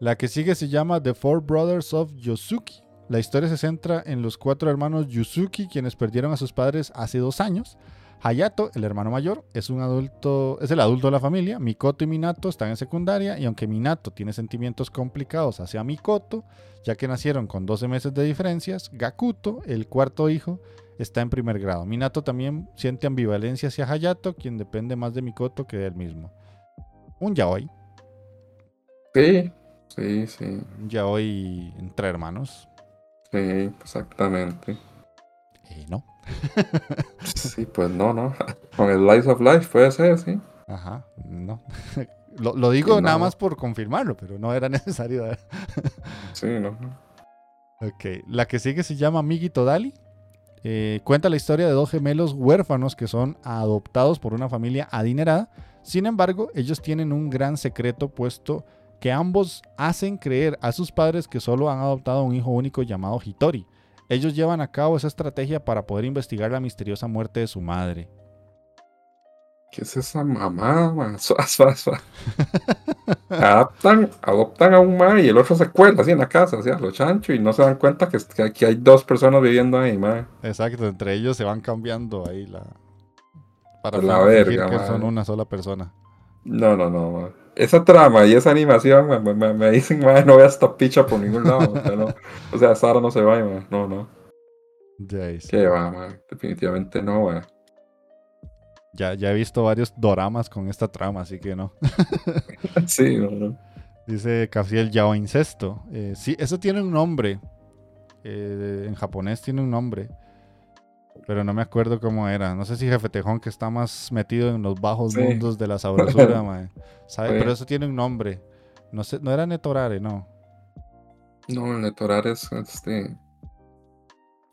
La que sigue se llama The Four Brothers of Yosuki. La historia se centra en los cuatro hermanos Yusuki, quienes perdieron a sus padres hace dos años. Hayato, el hermano mayor, es un adulto, es el adulto de la familia. Mikoto y Minato están en secundaria y aunque Minato tiene sentimientos complicados hacia Mikoto, ya que nacieron con 12 meses de diferencias, Gakuto, el cuarto hijo, está en primer grado. Minato también siente ambivalencia hacia Hayato, quien depende más de Mikoto que de él mismo. Un yaoi, Sí, sí, sí. un yaoi entre hermanos. Sí, exactamente. Eh, no. [laughs] Sí, pues no, no. [laughs] Con el Life of Life puede ser, sí. Ajá, no. [laughs] lo, lo digo nada no. más por confirmarlo, pero no era necesario. Sí, no. ok, la que sigue se llama Migi Todali. Eh, cuenta la historia de dos gemelos huérfanos que son adoptados por una familia adinerada. Sin embargo, ellos tienen un gran secreto puesto que ambos hacen creer a sus padres que solo han adoptado a un hijo único llamado Hitori. Ellos llevan a cabo esa estrategia para poder investigar la misteriosa muerte de su madre. ¿Qué es esa mamá, man? [laughs] Suaz, suaz, suaz. Adaptan, adoptan a un man y el otro se cuela así en la casa, así a lo chancho, y no se dan cuenta que, que aquí hay dos personas viviendo ahí, man. Exacto, entre ellos se van cambiando ahí la. Para La verga, que son una sola persona. No, no, no, man. Esa trama y esa animación me, me- me dicen, man, no vea esta picha por ningún lado. o sea, no. O sea, Sara no se va, man. No, no. Ya, ahí sí. ¿Qué va, man? Definitivamente no, man. ya, ya he visto varios doramas con esta trama, así que no. [laughs] Sí, no, no. Dice Cafiel Yao Incesto. Eh, sí, eso tiene un nombre. Eh, en japonés tiene un nombre. Pero no me acuerdo cómo era. No sé si Jefe Tejón, que está más metido en los bajos Sí. mundos de la sabrosura, [laughs] mae, ¿sabe? Pero eso tiene un nombre. No sé, no era Netorare, no. No, el netorar es este.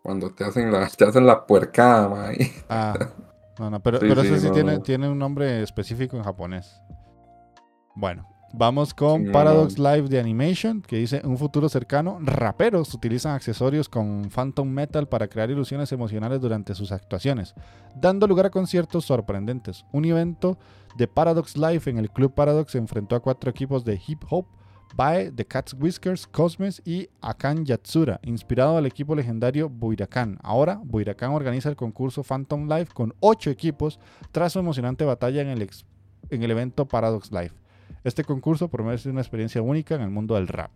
Cuando te hacen la, te hacen la puercada, man. y- Ah, [laughs] no, no, pero, Sí, pero sí, ese sí no, tiene, no. tiene un nombre específico en japonés. Bueno, vamos con Paradox Live de Animation, que dice, un futuro cercano, raperos utilizan accesorios con Phantom Metal para crear ilusiones emocionales durante sus actuaciones, dando lugar a conciertos sorprendentes. Un evento de Paradox Live en el Club Paradox se enfrentó a cuatro equipos de hip hop Bae, The Cat's Whiskers, Cosmes y Akan Yatsura, inspirado al equipo legendario Buirakan. Ahora, Buirakan organiza el concurso Phantom Life con 8 equipos tras su emocionante batalla en el, en el evento Paradox Live. Este concurso promete una experiencia única en el mundo del rap.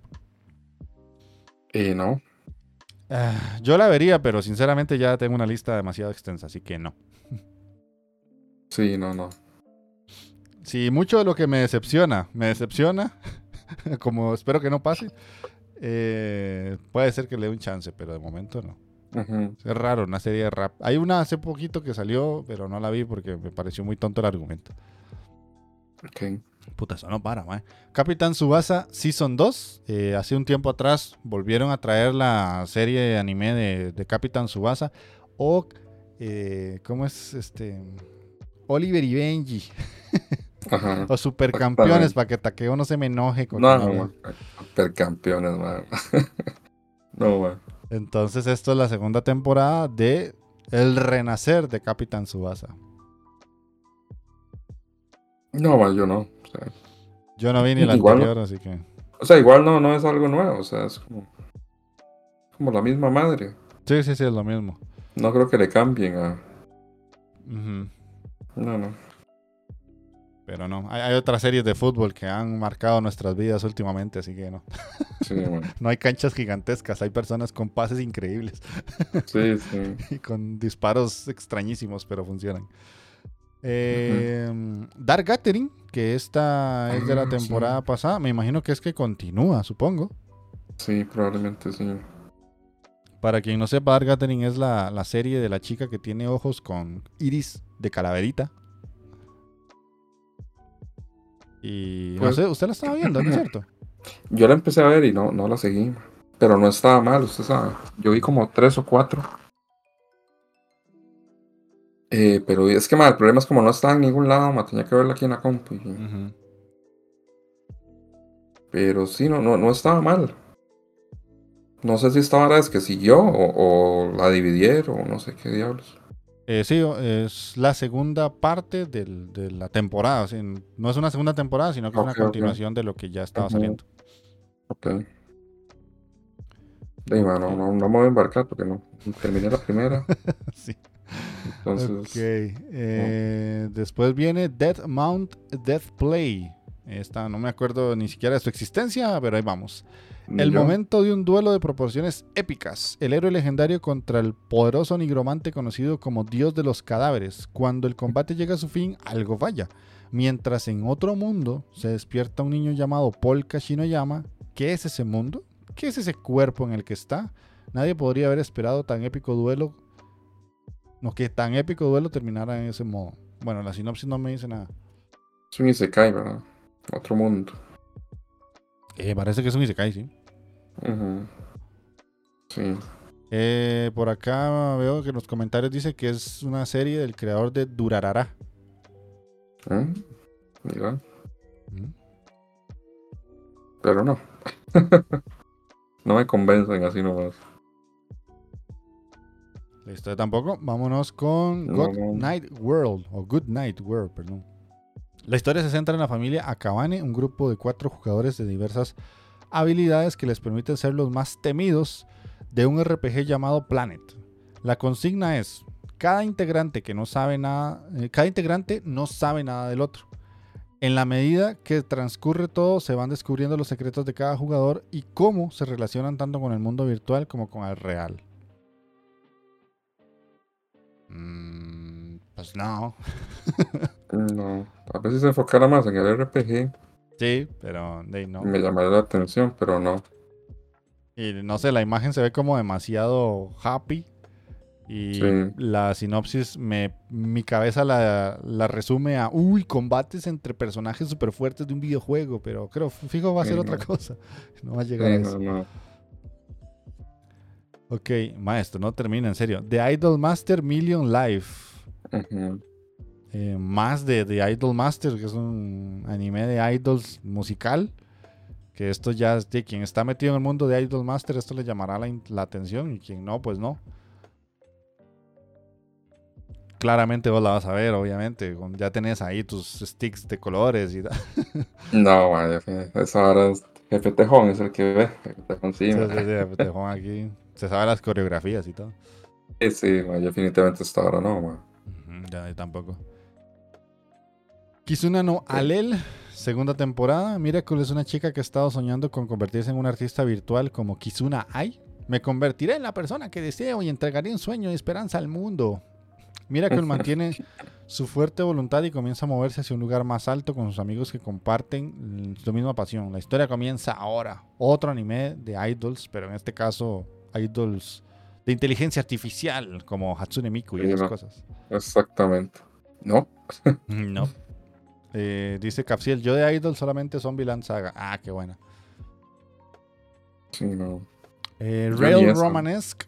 Y no. Ah, yo la vería, pero sinceramente ya tengo una lista demasiado extensa, así que no. Sí, no, no. Si mucho de lo que me decepciona, me decepciona, [laughs] como espero que no pase, eh, puede ser que le dé un chance, pero de momento no. Es raro, una serie de rap. Hay una hace poquito que salió, pero no la vi porque me pareció muy tonto el argumento. Ok. Puta, eso no para, mae. Capitán Subasa Season 2. eh, hace un tiempo atrás volvieron a traer la serie de anime de, de Capitán Subasa. O, eh, ¿cómo es este? Oliver y Benji. [laughs] Ajá. O Supercampeones para que Takeo no se me enoje con No, no, no- man. Supercampeones, man. [laughs] no, man. Entonces, esto es la segunda temporada de El Renacer de Capitán Subasa. No, man, yo no. O sea, Yo no vi ni la Igual anterior, así que. o sea, igual no, no es algo nuevo. O sea, es como, como la misma madre. Sí, sí, sí, es lo mismo. No creo que le cambien a. No, no. Pero no, hay, hay otras series de fútbol que han marcado nuestras vidas últimamente, así que no. Sí, [laughs] man. No hay canchas gigantescas, hay personas con pases increíbles Sí, [laughs] sí. y con disparos extrañísimos, pero funcionan. Eh, Dark Gathering, que esta es de la Ah, sí. temporada pasada, me imagino que es que continúa, supongo. Sí, probablemente sí. Para quien no sepa, Dark Gathering es la, la serie de la chica que tiene ojos con iris de calaverita. Y no Pues- sé, usted la estaba viendo, ¿no es [laughs] cierto? Yo la empecé a ver y no, no la seguí. Pero no estaba mal, usted sabe. Yo vi como tres o cuatro. Eh, pero es que, ma, el problema es como no estaba en ningún lado, ma, tenía que verla aquí en la compu. y- Ujú. Pero sí, no, no, no estaba mal. No sé si esta vara es que siguió o, o la dividieron o no sé qué diablos. Eh, sí, es la segunda parte del- de la temporada. o sea, no es una segunda temporada, sino que es Ok, una continuación de lo que ya estaba Ujú. saliendo. Ok. Ma, no, no, no me voy a embarcar porque no. Terminé la primera. [laughs] sí. Entonces, Ok. eh, Después viene Death Mount Death Play. Esta no me acuerdo ni siquiera de su existencia, pero ahí vamos. El yo. momento de un duelo de proporciones épicas. El héroe legendario contra el poderoso nigromante conocido como Dios de los Cadáveres. Cuando el combate llega a su fin, algo falla. Mientras en otro mundo se despierta un niño llamado Paul Kashinoyama. ¿Qué es ese mundo? ¿Qué es ese cuerpo en el que está? Nadie podría haber esperado tan épico duelo. No, que tan épico duelo terminara en ese modo. Bueno, la sinopsis no me dice nada. Es un Isekai, ¿verdad? Otro mundo. Eh, parece que es un Isekai, sí. Ujú. Sí. Eh, por acá veo que en los comentarios dice que es una serie del creador de Durarara. ¿Eh? Mira, Mm. pero no. [laughs] no me convencen así nomás. Listo, tampoco. Vámonos con no. Night World, o Good Night World, perdón. La historia se centra en la familia Akabane, un grupo de cuatro jugadores de diversas habilidades que les permiten ser los más temidos de un RPG llamado Planet. La consigna es, cada integrante que no sabe nada, eh, cada integrante no sabe nada del otro. En la medida que transcurre todo, se van descubriendo los secretos de cada jugador y cómo se relacionan tanto con el mundo virtual como con el real. Mm, pues no. [laughs] No. A veces se enfocara más en el RPG, Sí, pero de ahí no. me llamaría la atención, pero no. Y no sé, la imagen se ve como demasiado happy. Y Sí. la sinopsis, me, mi cabeza la, la resume a, uy, combates entre personajes súper fuertes de un videojuego, pero creo, fijo, va a ser Sí, otra no. cosa. [laughs] No va a llegar a eso. no, no. Ok, maestro, no termina, en serio. The Idol Master Million Life. Eh, más de The Idol Master, que es un anime de idols musical. Que esto ya, de quien está metido en el mundo de Idol Master, esto le llamará la, la atención. Y quien no, pues no. Claramente vos la vas a ver, obviamente. Ya tenés ahí tus sticks de colores y tal. [laughs] No, vaya, que esa hora es- Jefe Tejón es el que ve. Jefe Tejón sí, Sí, sí, sí, pues, te pongo aquí. Se sabe las coreografías y todo. Sí, sí, ma, yo definitivamente hasta ahora no, ma. Ujú, Ya yo tampoco. Kizuna no Alel, segunda temporada. Miracle es una chica que ha estado soñando con convertirse en una artista virtual como Kizuna Ai. Me convertiré en la persona que deseo y entregaré un sueño y esperanza al mundo. Miracle [laughs] mantiene su fuerte voluntad y comienza a moverse hacia un lugar más alto con sus amigos que comparten mm, su misma pasión. La historia comienza ahora. Otro anime de idols, pero en este caso idols de inteligencia artificial como Hatsune Miku y esas no. cosas. Exactamente. ¿No? No. Eh, dice Capsiel, yo de Idol solamente Zombieland Saga. Ah, qué buena. Sí, no. Eh, Yo Rail ni esa. Romanesque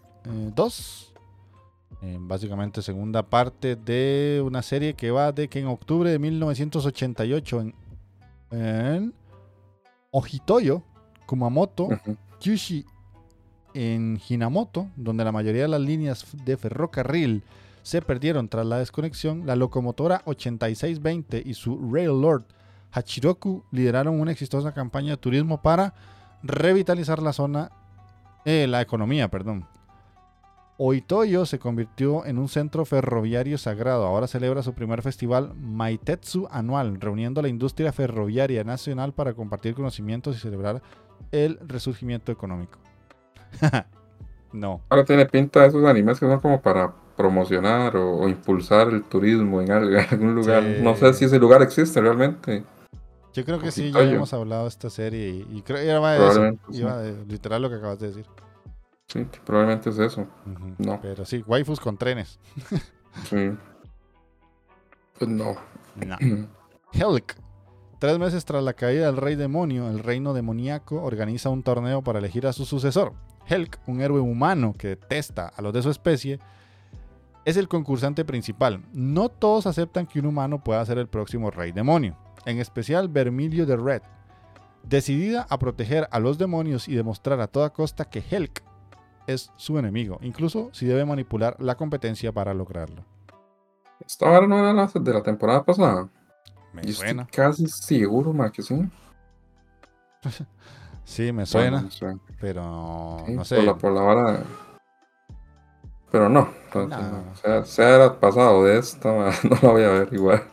2. básicamente segunda parte de una serie que va de que en octubre de 1988 en, en Ojitoyo, Kumamoto, Ujú. Kyushi en Hinamoto, donde la mayoría de las líneas de ferrocarril se perdieron tras la desconexión, la locomotora 8620 y su Rail Lord Hachiroku lideraron una exitosa campaña de turismo para revitalizar la zona, eh, la economía, perdón. Oitoyo se convirtió en un centro ferroviario sagrado. Ahora celebra su primer festival Maitetsu anual, reuniendo a la industria ferroviaria nacional para compartir conocimientos y celebrar el resurgimiento económico. [laughs] no. Ahora tiene pinta de esos animes que son como para promocionar o, o impulsar el turismo en [laughs] algún lugar. Sí. No sé si ese lugar existe realmente. Yo creo que sí, ya hemos hablado de esta serie y, y creo que iba de eso. Iba de literal lo que acabas de decir. Sí, probablemente es eso. No. Pero sí, waifus con trenes. Sí. Pues no. No. [clears throat] Helk. Tres meses tras la caída del rey demonio, el reino demoníaco organiza un torneo para elegir a su sucesor. Helk, un héroe humano que detesta a los de su especie, es el concursante principal. No todos aceptan que un humano pueda ser el próximo rey demonio, en especial Vermilio de Red, decidida a proteger a los demonios y demostrar a toda costa que Helk es su enemigo, incluso si debe manipular la competencia para lograrlo. Esta hora no era la de la temporada pasada. Me Yo suena. estoy casi seguro, ma, que sí. [laughs] Sí, me suena, Bueno, pero Sí, no sé. Por la, por la vara. Pero no. entonces, No. no. Sea, sea el pasado de esta, [laughs] no la voy a ver igual.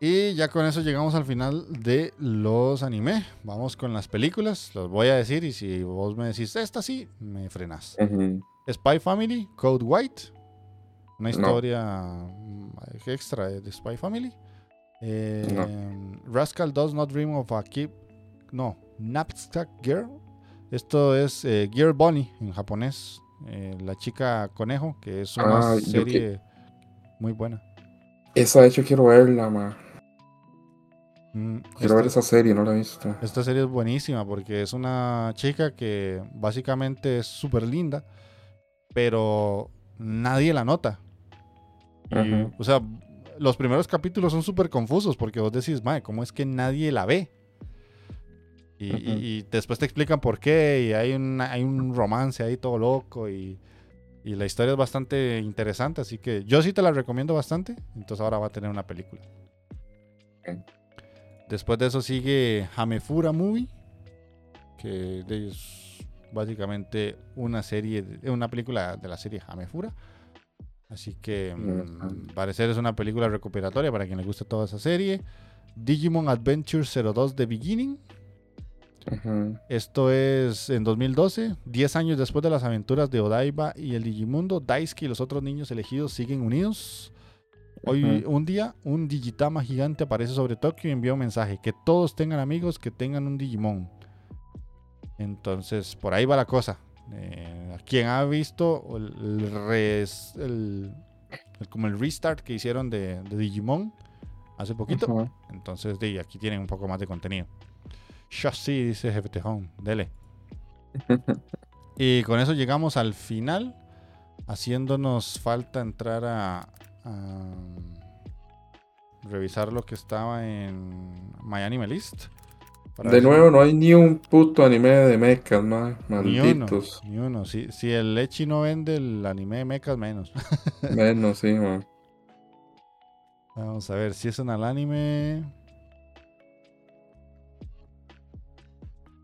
Y ya con eso llegamos al final de los anime. Vamos con las películas. Los voy a decir y si vos me decís esta sí, me frenas. Spy Family, Code White. Una historia mm, extra de Spy Family. Eh, Rascal Does Not Dream of a Keep. No, Knapsack Girl. Esto es eh, Girl Bunny en japonés. Eh, la chica conejo, que es una Ah, serie muy buena. Esa, de hecho, quiero verla, ma. Mm, Quiero ver esa serie, no la he visto. Esta serie es buenísima porque es una chica que básicamente es súper linda, pero nadie la nota. Y. O sea, los primeros capítulos son súper confusos porque vos decís, mae, ¿cómo es que nadie la ve? Y, después te explican por qué y hay un, hay un romance ahí todo loco y, y la historia es bastante interesante, así que yo sí te la recomiendo bastante, entonces ahora va a tener una película. Ok. Después de eso sigue Hamefura Movie, que es básicamente una serie, de- una película de la serie Hamefura. Así que mm, parecer es una película recuperatoria para quien le guste toda esa serie. Digimon Adventure 02 The Beginning. Esto es en 2012, 10 años después de las aventuras de Odaiba y el Digimundo, Daisuke y los otros niños elegidos siguen unidos. Hoy, un día, un Digitama gigante aparece sobre Tokio y envía un mensaje: que todos tengan amigos, que tengan un Digimon. Entonces, por ahí va la cosa. Eh, quien ha visto el, el res- el- el- como el restart que hicieron de, de Digimon hace poquito, entonces de, aquí tienen un poco más de contenido. Sí, dice Jefe Tejón. Dele. [laughs] Y con eso llegamos al final. Haciéndonos falta entrar a, a revisar lo que estaba en My Anime List. De si- nuevo, no hay ni un puto anime de mechas. Ni uno, Malditos. ni uno. Si, si el Echi no vende el anime de mechas, menos. [laughs] Menos, sí, ma. Vamos a ver si es en el anime.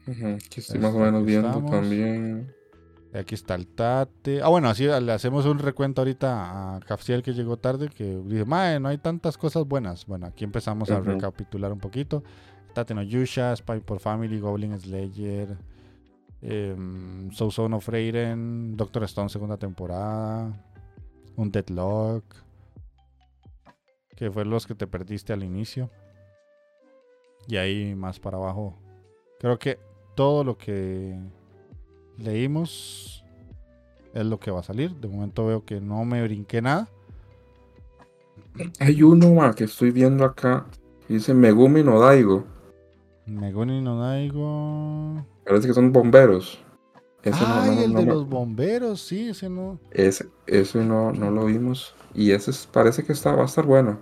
Que estoy Este, más o menos viendo estamos. también. Aquí está el Tate. Ah, bueno, así le hacemos un recuento ahorita a Cafciel que llegó tarde, que dice, mae, no hay tantas cosas buenas. Bueno, aquí empezamos a recapitular un poquito. Tate no Yusha, Spy por Family, Goblin Slayer, em, So of Raiden, Doctor Stone segunda temporada, un Deadlock, que fue los que te perdiste al inicio. Y ahí más para abajo. Creo que todo lo que leímos es lo que va a salir. De momento veo que no me brinqué nada. Hay uno ma, que estoy viendo acá. Dice Megumi no Daigo. Megumi no Daigo. Parece que son bomberos. Ese Ay, no- el no de me- los bomberos, sí, ese no. Ese, ese no, no lo vimos. Y ese es- parece que está, va a estar bueno.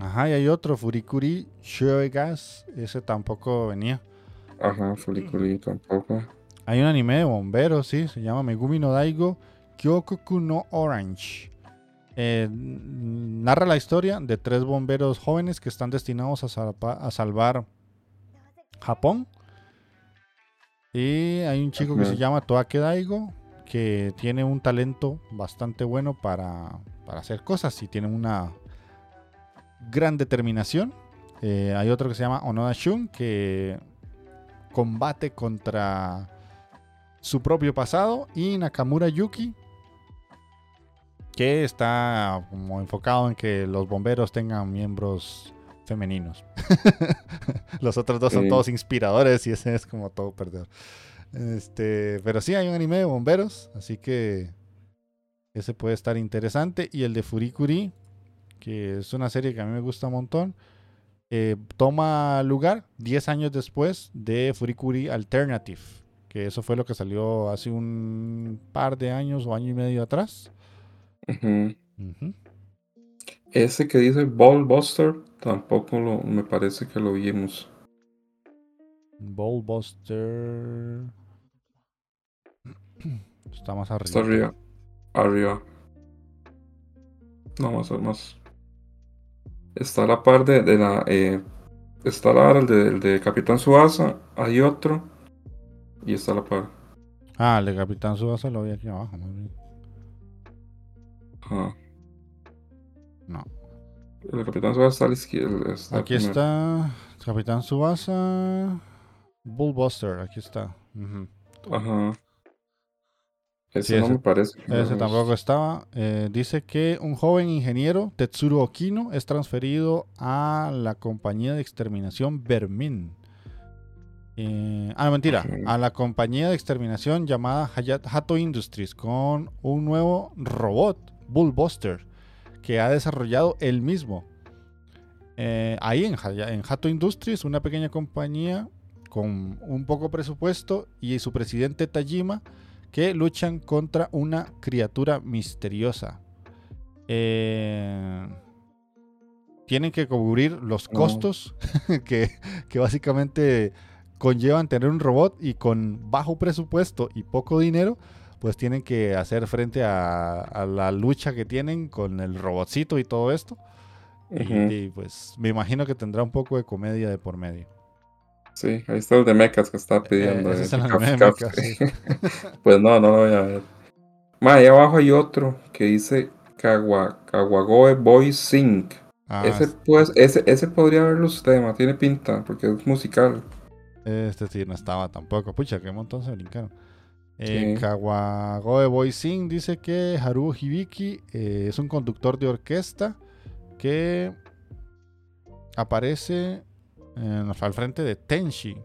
Ajá, y hay otro, Furikuri Shoegas. Ese tampoco venía. Ajá, Fuliculi tampoco. Hay un anime de bomberos, sí, se llama Megumi no Daigo Kyokoku no Orange. Eh, narra la historia de tres bomberos jóvenes que están destinados a, salva- a salvar Japón. Y hay un chico que se llama Toake Daigo que tiene un talento bastante bueno para, para hacer cosas y tiene una gran determinación. Eh, hay otro que se llama Onoda Shun que combate contra su propio pasado y Nakamura Yuki que está como enfocado en que los bomberos tengan miembros femeninos. [laughs] los otros dos son todos inspiradores y ese es como todo perdedor. Este, pero sí hay un anime de bomberos, así que ese puede estar interesante y el de Furikuri, que es una serie que a mí me gusta un montón. eh, toma lugar 10 años después de Furikuri Alternative, que eso fue lo que salió hace un par de años o año y medio atrás. Ese que dice Ball Buster, tampoco lo, me parece que lo vimos. Ballbuster. [clears throat] Está más arriba. Está arriba. Arriba. No, más, más. Está a la par de, de la. eh, está a la par el de, el de Capitán Suasa. Hay otro. Y está a la par. Ah, el de Capitán Subasa lo vi aquí abajo. más bien. Ajá. No. El de Capitán Suasa está a la izquierda. está Aquí primero. está Capitán Subasa. Bullbuster, aquí está. Ajá. Ese Sí, no ese- me parece. Ese tampoco estaba. Eh, dice que un joven ingeniero, Tetsuro Okino, es transferido a la compañía de exterminación Vermin. Eh, ah, mentira. A la compañía de exterminación llamada Hayat- Hato Industries con un nuevo robot, Bullbuster, que ha desarrollado él mismo. Eh, ahí en, Hato Industries, una pequeña compañía con un poco presupuesto y su presidente Tajima que luchan contra una criatura misteriosa. Eh, tienen que cubrir los Oh. costos [laughs] que, que básicamente conllevan tener un robot y con bajo presupuesto y poco dinero, pues tienen que hacer frente a, a la lucha que tienen con el robotcito y todo esto. Y- pues me imagino que tendrá un poco de comedia de por medio. Sí, ahí está el de mechas que pidiendo. ese eh, Kaf- mechas, Kaf- [laughs] pues no, no lo voy a ver. Ahí abajo hay otro que dice Kawa, Kawagoe Boy Sing. Ah, ese, pues, ese, ese podría verlo usted, ma, tiene pinta, porque es musical. Este sí no estaba tampoco. Pucha, qué montón se brincaron. Eh, Sí. Kawagoe Boy Sing dice que Haruo Hibiki eh, es un conductor de orquesta que aparece en- al frente de Tenshi.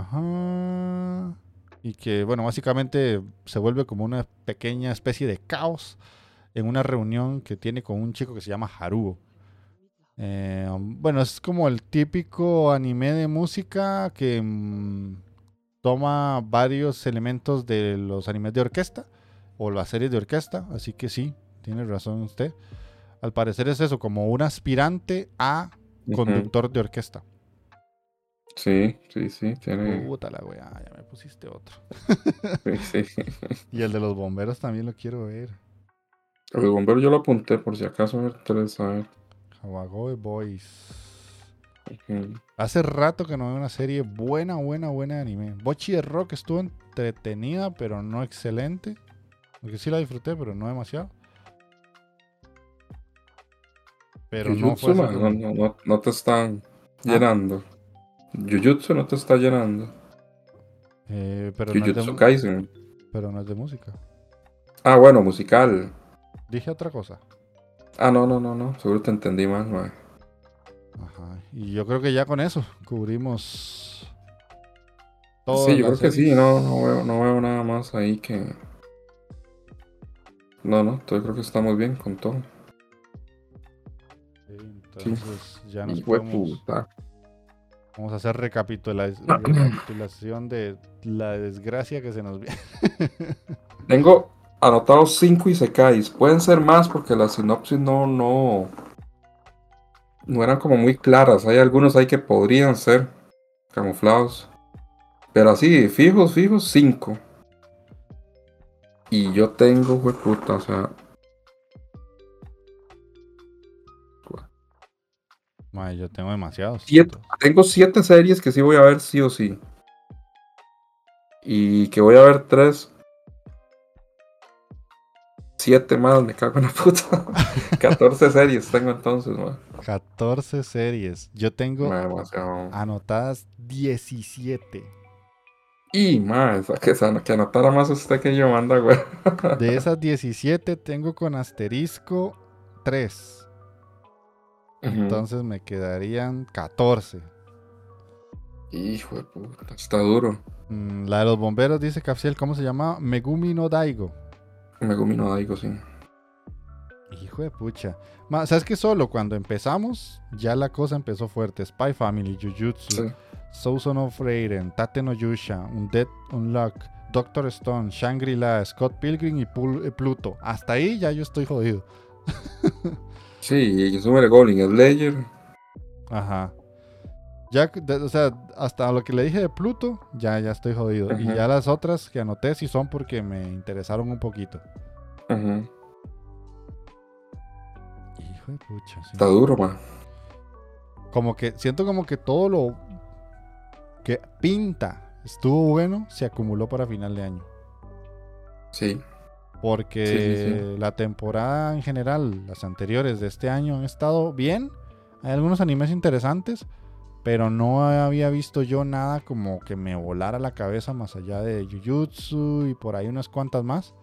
Ajá. Y que, bueno, básicamente se vuelve como una pequeña especie de caos en una reunión que tiene con un chico que se llama Haruo. Eh, bueno, es como el típico anime de música que mm, toma varios elementos de los animes de orquesta o las series de orquesta, así que sí, tiene razón usted. Al parecer es eso, como un aspirante a conductor de orquesta. Sí, sí, sí, tiene. Puta la weá, ya me pusiste otro. sí, sí. [laughs] Y el de los bomberos también lo quiero ver. El bombero yo lo apunté por si acaso me interesa ver. Kawagoe Boys. Hace rato que no veo una serie buena, buena, buena de anime. Bochi de Rock estuvo entretenida, pero no excelente. Porque sí la disfruté, pero no demasiado. Pero no fue man, no, no, no- no te están Ah. llenando. Jujutsu no te está llenando. Eh, pero, no Jujutsu de, Kaisen. pero no es de música. Ah, bueno, musical. Dije otra cosa. Ah, no, no, no, no. Seguro te entendí mal, man. Ajá. Y yo creo que ya con eso cubrimos. todas Sí, yo creo que sí. No, no veo, no veo nada más ahí que. No, no, yo creo que estamos bien con todo. Sí, entonces ya nos podemos-. Vamos a hacer recapitula- [clears throat] recapitulación de la desgracia que se nos viene. [laughs] Tengo anotados 5 Isekais. Pueden ser más porque las sinopsis no, no. No eran como muy claras. Hay algunos ahí que podrían ser camuflados. Pero así, fijos, fijos, 5. Y yo tengo, güey, puta, o sea. Mae, yo tengo demasiados. Siete. Tengo 7 series que sí voy a ver sí o sí. Y que voy a ver 3. 7 más, me cago en la puta. [laughs] 14 series tengo entonces, man. 14 series. Yo tengo anotadas 17. Y más, que, que anotara más usted que yo, manda, güey. De [laughs] esas 17 tengo con asterisco 3. Ujú. Entonces me quedarían 14. Hijo de puta, está duro. Mm, la de los bomberos dice Capsiel, ¿cómo se llama? Megumi no Daigo. Megumi no Daigo, sí. Hijo de pucha. Ma, ¿Sabes qué? Solo cuando empezamos, ya la cosa empezó fuerte. Spy Family, Jujutsu, Sí. Souson of Reiren, Tate no Yusha, Undead Unlock, Doctor Stone, Shangri-La, Scott Pilgrim y Pul- eh, Pluto. Hasta ahí ya yo estoy jodido. [laughs] Sí, y Summer Goblin, Slayer. Ajá. Ya, de- o sea, hasta lo que le dije de Pluto, ya, ya estoy jodido. Y ya las otras que anoté sí son porque me interesaron un poquito. Ujú. Hijo de pucha, sí. Está duro, man. Como que siento como que todo lo que pinta estuvo bueno se acumuló para final de año. Sí. Porque Sí, sí, la temporada en general, las anteriores de este año han estado bien. Hay algunos animes interesantes, pero no había visto yo nada como que me volara la cabeza más allá de Jujutsu y por ahí unas cuantas más.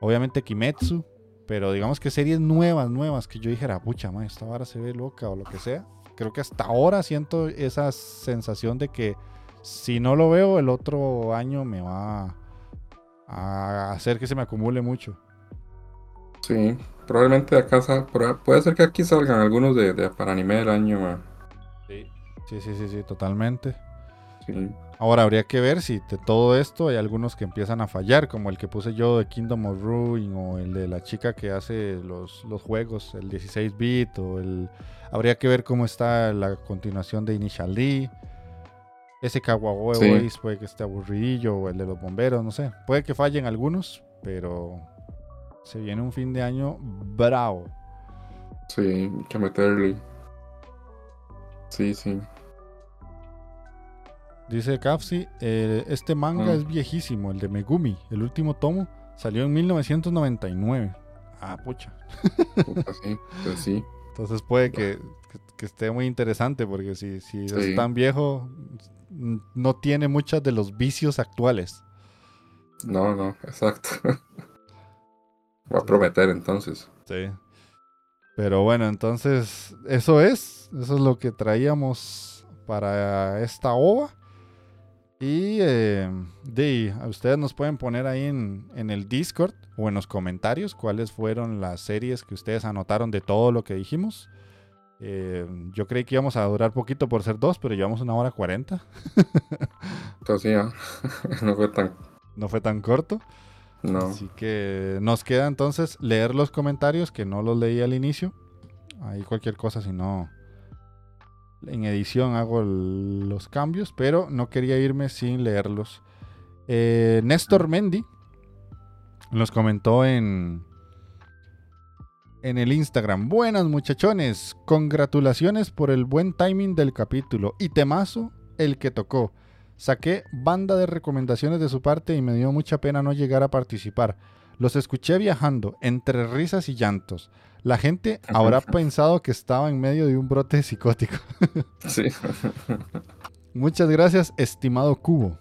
Obviamente Kimetsu, pero digamos que series nuevas, nuevas que yo dijera, pucha, man, esta vara se ve loca o lo que sea. Creo que hasta ahora siento esa sensación de que si no lo veo el otro año me va a hacer que se me acumule mucho. Sí. Probablemente acá puede ser que aquí salgan algunos de, de para anime del año, man. Sí, sí, sí, sí, totalmente. Sí. Ahora habría que ver si de todo esto hay algunos que empiezan a fallar, como el que puse yo de Kingdom of Ruin o el de la chica que hace los, los juegos, el 16 bit o el... Habría que ver cómo está la continuación de Initial D. Ese Kawaii Sí. Boys puede que esté aburridillo o el de los bomberos, no sé. Puede que fallen algunos, pero se viene un fin de año bravo. Sí, hay que meterle. Sí, sí. Dice Kafsi, eh, este manga Ah. es viejísimo, el de Megumi, el último tomo, salió en 1999. Ah, pucha. Puta, sí. Pues sí. Entonces puede que, que- que esté muy interesante porque si, si Sí. es tan viejo, no tiene muchos de los vicios actuales. No, no, exacto. Va a prometer entonces. Sí. Pero bueno, entonces eso es, eso es lo que traíamos para esta ova. Y eh, de, a ustedes nos pueden poner ahí en, en el Discord o en los comentarios cuáles fueron las series que ustedes anotaron de todo lo que dijimos. Eh, yo creí que íbamos a durar poquito por ser dos, pero llevamos una hora cuarenta. [laughs] Entonces ah, [laughs] no fue tan. No fue tan corto. No. Así que nos queda entonces leer los comentarios que no los leí al inicio. Ahí cualquier cosa, si no, en edición hago los cambios, pero no quería irme sin leerlos. Eh, Néstor Mendy nos comentó en, en el Instagram. Buenas muchachones, congratulaciones por el buen timing del capítulo y temazo el que tocó. Saqué banda de recomendaciones de su parte y me dio mucha pena no llegar a participar. Los escuché viajando entre risas y llantos. La gente habrá pensado que estaba en medio de un brote psicótico. [laughs] Sí. Muchas gracias, estimado Cubo.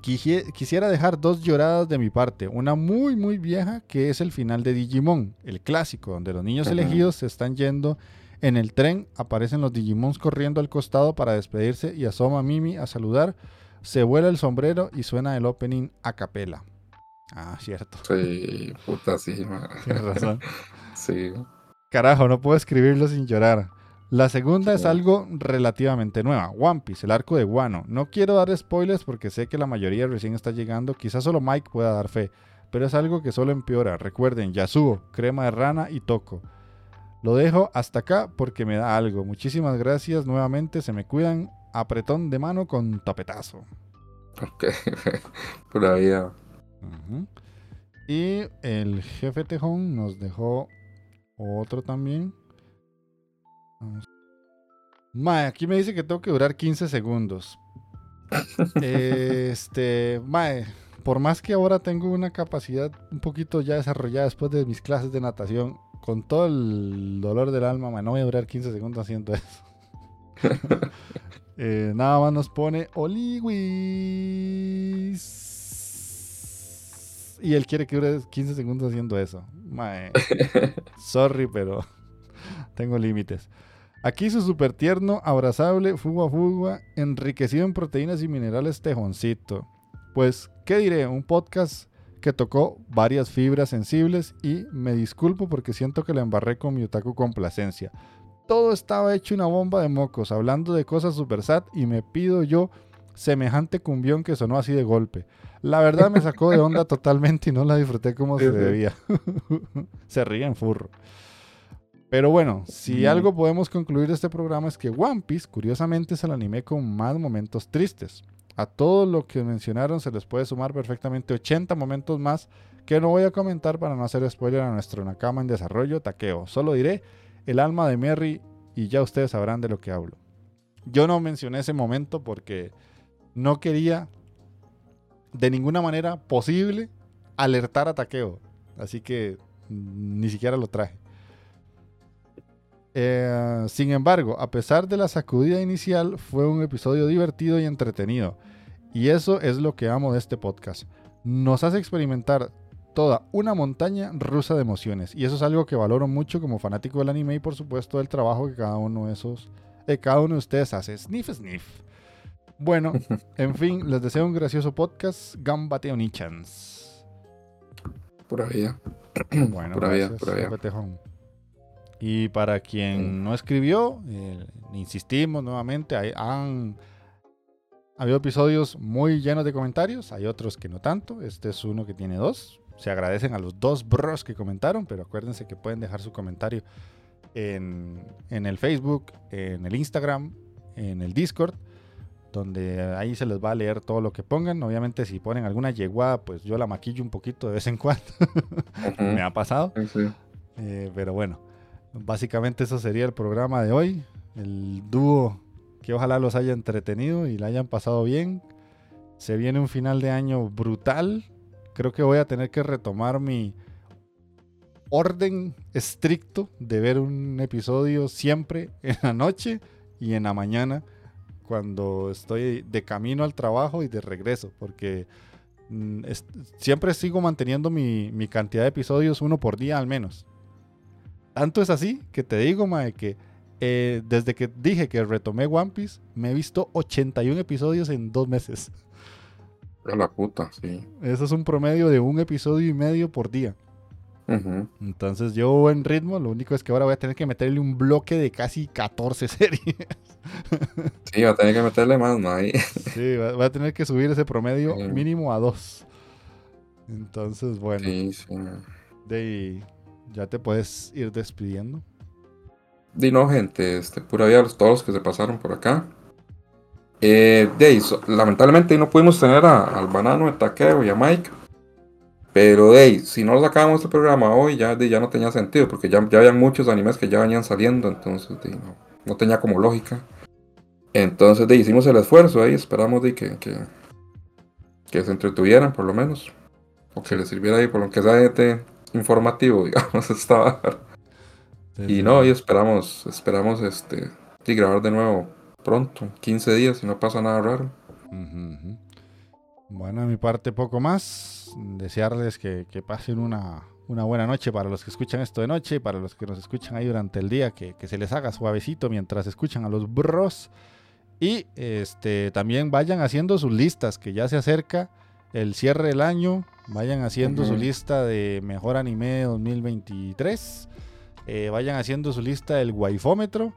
Quisiera dejar dos lloradas de mi parte. Una muy, muy vieja, que es el final de Digimon, el clásico, donde los niños elegidos se están yendo en el tren. Aparecen los Digimons corriendo al costado para despedirse y asoma Mimi a saludar. Se vuela el sombrero y suena el opening a capela. Ah, cierto. Sí, puta, sí, ma. Tienes razón. [laughs] Sí. Carajo, no puedo escribirlo sin llorar. La segunda es algo relativamente nueva. One Piece, el arco de Guano. No quiero dar spoilers porque sé que la mayoría recién está llegando. Quizás solo Mike pueda dar fe. Pero es algo que solo empeora. Recuerden, Yasuo, crema de rana y Toco. Lo dejo hasta acá porque me da algo. Muchísimas gracias nuevamente. Se me cuidan. Apretón de mano con tapetazo. Ok. [laughs] Pura vida. Y el jefe Tejón nos dejó otro también. Vamos. Mae, aquí me dice que tengo que durar 15 segundos. [laughs] este, mae, por más que ahora tengo una capacidad un poquito ya desarrollada después de mis clases de natación, con todo el dolor del alma, mae, no voy a durar 15 segundos haciendo eso. [laughs] Eh, nada más nos pone Oliwis. Y él quiere que dure 15 segundos haciendo eso. Mae. [laughs] Sorry, pero [laughs] tengo límites. Aquí su super tierno, abrazable, fuga fuga, enriquecido en proteínas y minerales tejoncito. Pues, ¿qué diré? Un podcast que tocó varias fibras sensibles y me disculpo porque siento que la embarré con mi otaku complacencia. Todo estaba hecho una bomba de mocos, hablando de cosas super sad y me pido yo semejante cumbión que sonó así de golpe. La verdad me sacó de onda totalmente y no la disfruté como Sí, se sí. debía. [laughs] se ríe en furro. Pero bueno, si Mm. algo podemos concluir de este programa es que One Piece, curiosamente, es el anime con más momentos tristes. A todo lo que mencionaron se les puede sumar perfectamente 80 momentos más que no voy a comentar para no hacer spoiler a nuestro Nakama en desarrollo, Takeo. Solo diré el alma de Merry y ya ustedes sabrán de lo que hablo. Yo no mencioné ese momento porque no quería de ninguna manera posible alertar a Takeo. Así que ni siquiera lo traje. Eh, sin embargo, a pesar de la sacudida inicial, fue un episodio divertido y entretenido. Y eso es lo que amo de este podcast. Nos hace experimentar toda una montaña rusa de emociones. Y eso es algo que valoro mucho como fanático del anime y por supuesto del trabajo que cada uno de esos, eh, cada uno de ustedes hace. Sniff, sniff. Bueno, [laughs] en fin, les deseo un gracioso podcast. Gambate Onichans. Pura vida. Bueno, [clears throat] Pura vida, gracias, pura vida. Tejón. Y para quien no escribió, eh, insistimos nuevamente, hay- han habido episodios muy llenos de comentarios, hay otros que no tanto, este es uno que tiene dos. Se agradecen a los dos bros que comentaron, pero acuérdense que pueden dejar su comentario en, en el Facebook, en el Instagram, en el Discord, donde ahí se les va a leer todo lo que pongan. Obviamente si ponen alguna yeguada, pues yo la maquillo un poquito de vez en cuando. [laughs] Me ha pasado. Sí. Eh, pero bueno, básicamente eso sería el programa de hoy. El dúo que ojalá los haya entretenido y la hayan pasado bien. Se viene un final de año brutal. Creo que voy a tener que retomar mi orden estricto de ver un episodio siempre en la noche y en la mañana cuando estoy de camino al trabajo y de regreso, porque mm, es- siempre sigo manteniendo mi, mi cantidad de episodios uno por día al menos. Tanto es así que te digo, mae, que eh, desde que dije que retomé One Piece, me he visto 81 episodios en dos meses. A la puta, sí. Eso es un promedio de un episodio y medio por día. Entonces yo en ritmo, lo único es que ahora voy a tener que meterle un bloque de casi 14 [laughs] series. Sí, va a tener que meterle más, ¿no? Ahí. sí, va- voy a tener que subir ese promedio Sí. mínimo a dos. Entonces, bueno, Sí, sí. de ya te puedes ir despidiendo. Di no, gente, este, pura vida a todos los que se pasaron por acá. Eh, de lamentablemente no pudimos tener a- al banano de Takeo y a Mike. Pero hey, si no lo sacábamos este programa hoy, ya, ya no tenía sentido, porque ya, ya habían muchos animes que ya venían saliendo, entonces no, no, tenía como lógica. Entonces de, hicimos el esfuerzo ahí, esperamos de que, que, que, se entretuvieran por lo menos. O que les sirviera ahí, por lo que sea este informativo, [laughs] digamos, estaba. y no, y esperamos, esperamos este, y grabar de nuevo pronto, 15 días, si no pasa nada raro. Bueno, a mi parte poco más. Desearles que, pasen una, buena noche para los que escuchan esto de noche, para los que nos escuchan ahí durante el día, que, se les haga suavecito mientras escuchan a los bros. Y este, también vayan haciendo sus listas, que ya se acerca el cierre del año. Vayan haciendo su lista de mejor anime 2023. Eh, vayan haciendo su lista del waifómetro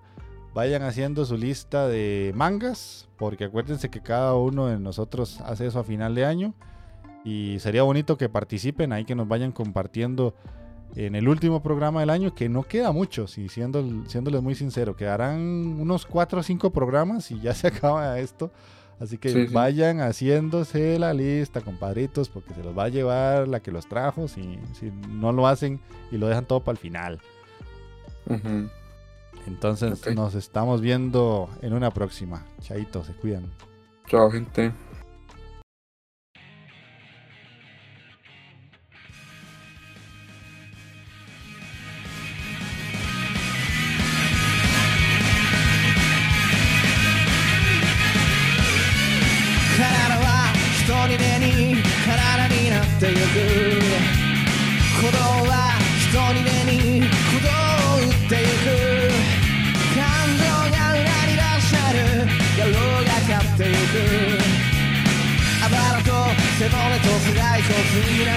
vayan haciendo su lista de mangas, porque acuérdense que cada uno de nosotros hace eso a final de año. Y sería bonito que participen ahí, que nos vayan compartiendo en el último programa del año, que no queda mucho, si siendo, siéndoles muy sincero, quedarán unos 4 o 5 programas y ya [laughs] se acaba esto. Así que vayan haciéndose la lista, compadritos, porque se los va a llevar la que los trajo si, si no lo hacen y lo dejan todo para el final. Entonces nos estamos viendo en una próxima. Chaito, se cuidan. Chao, gente. Mira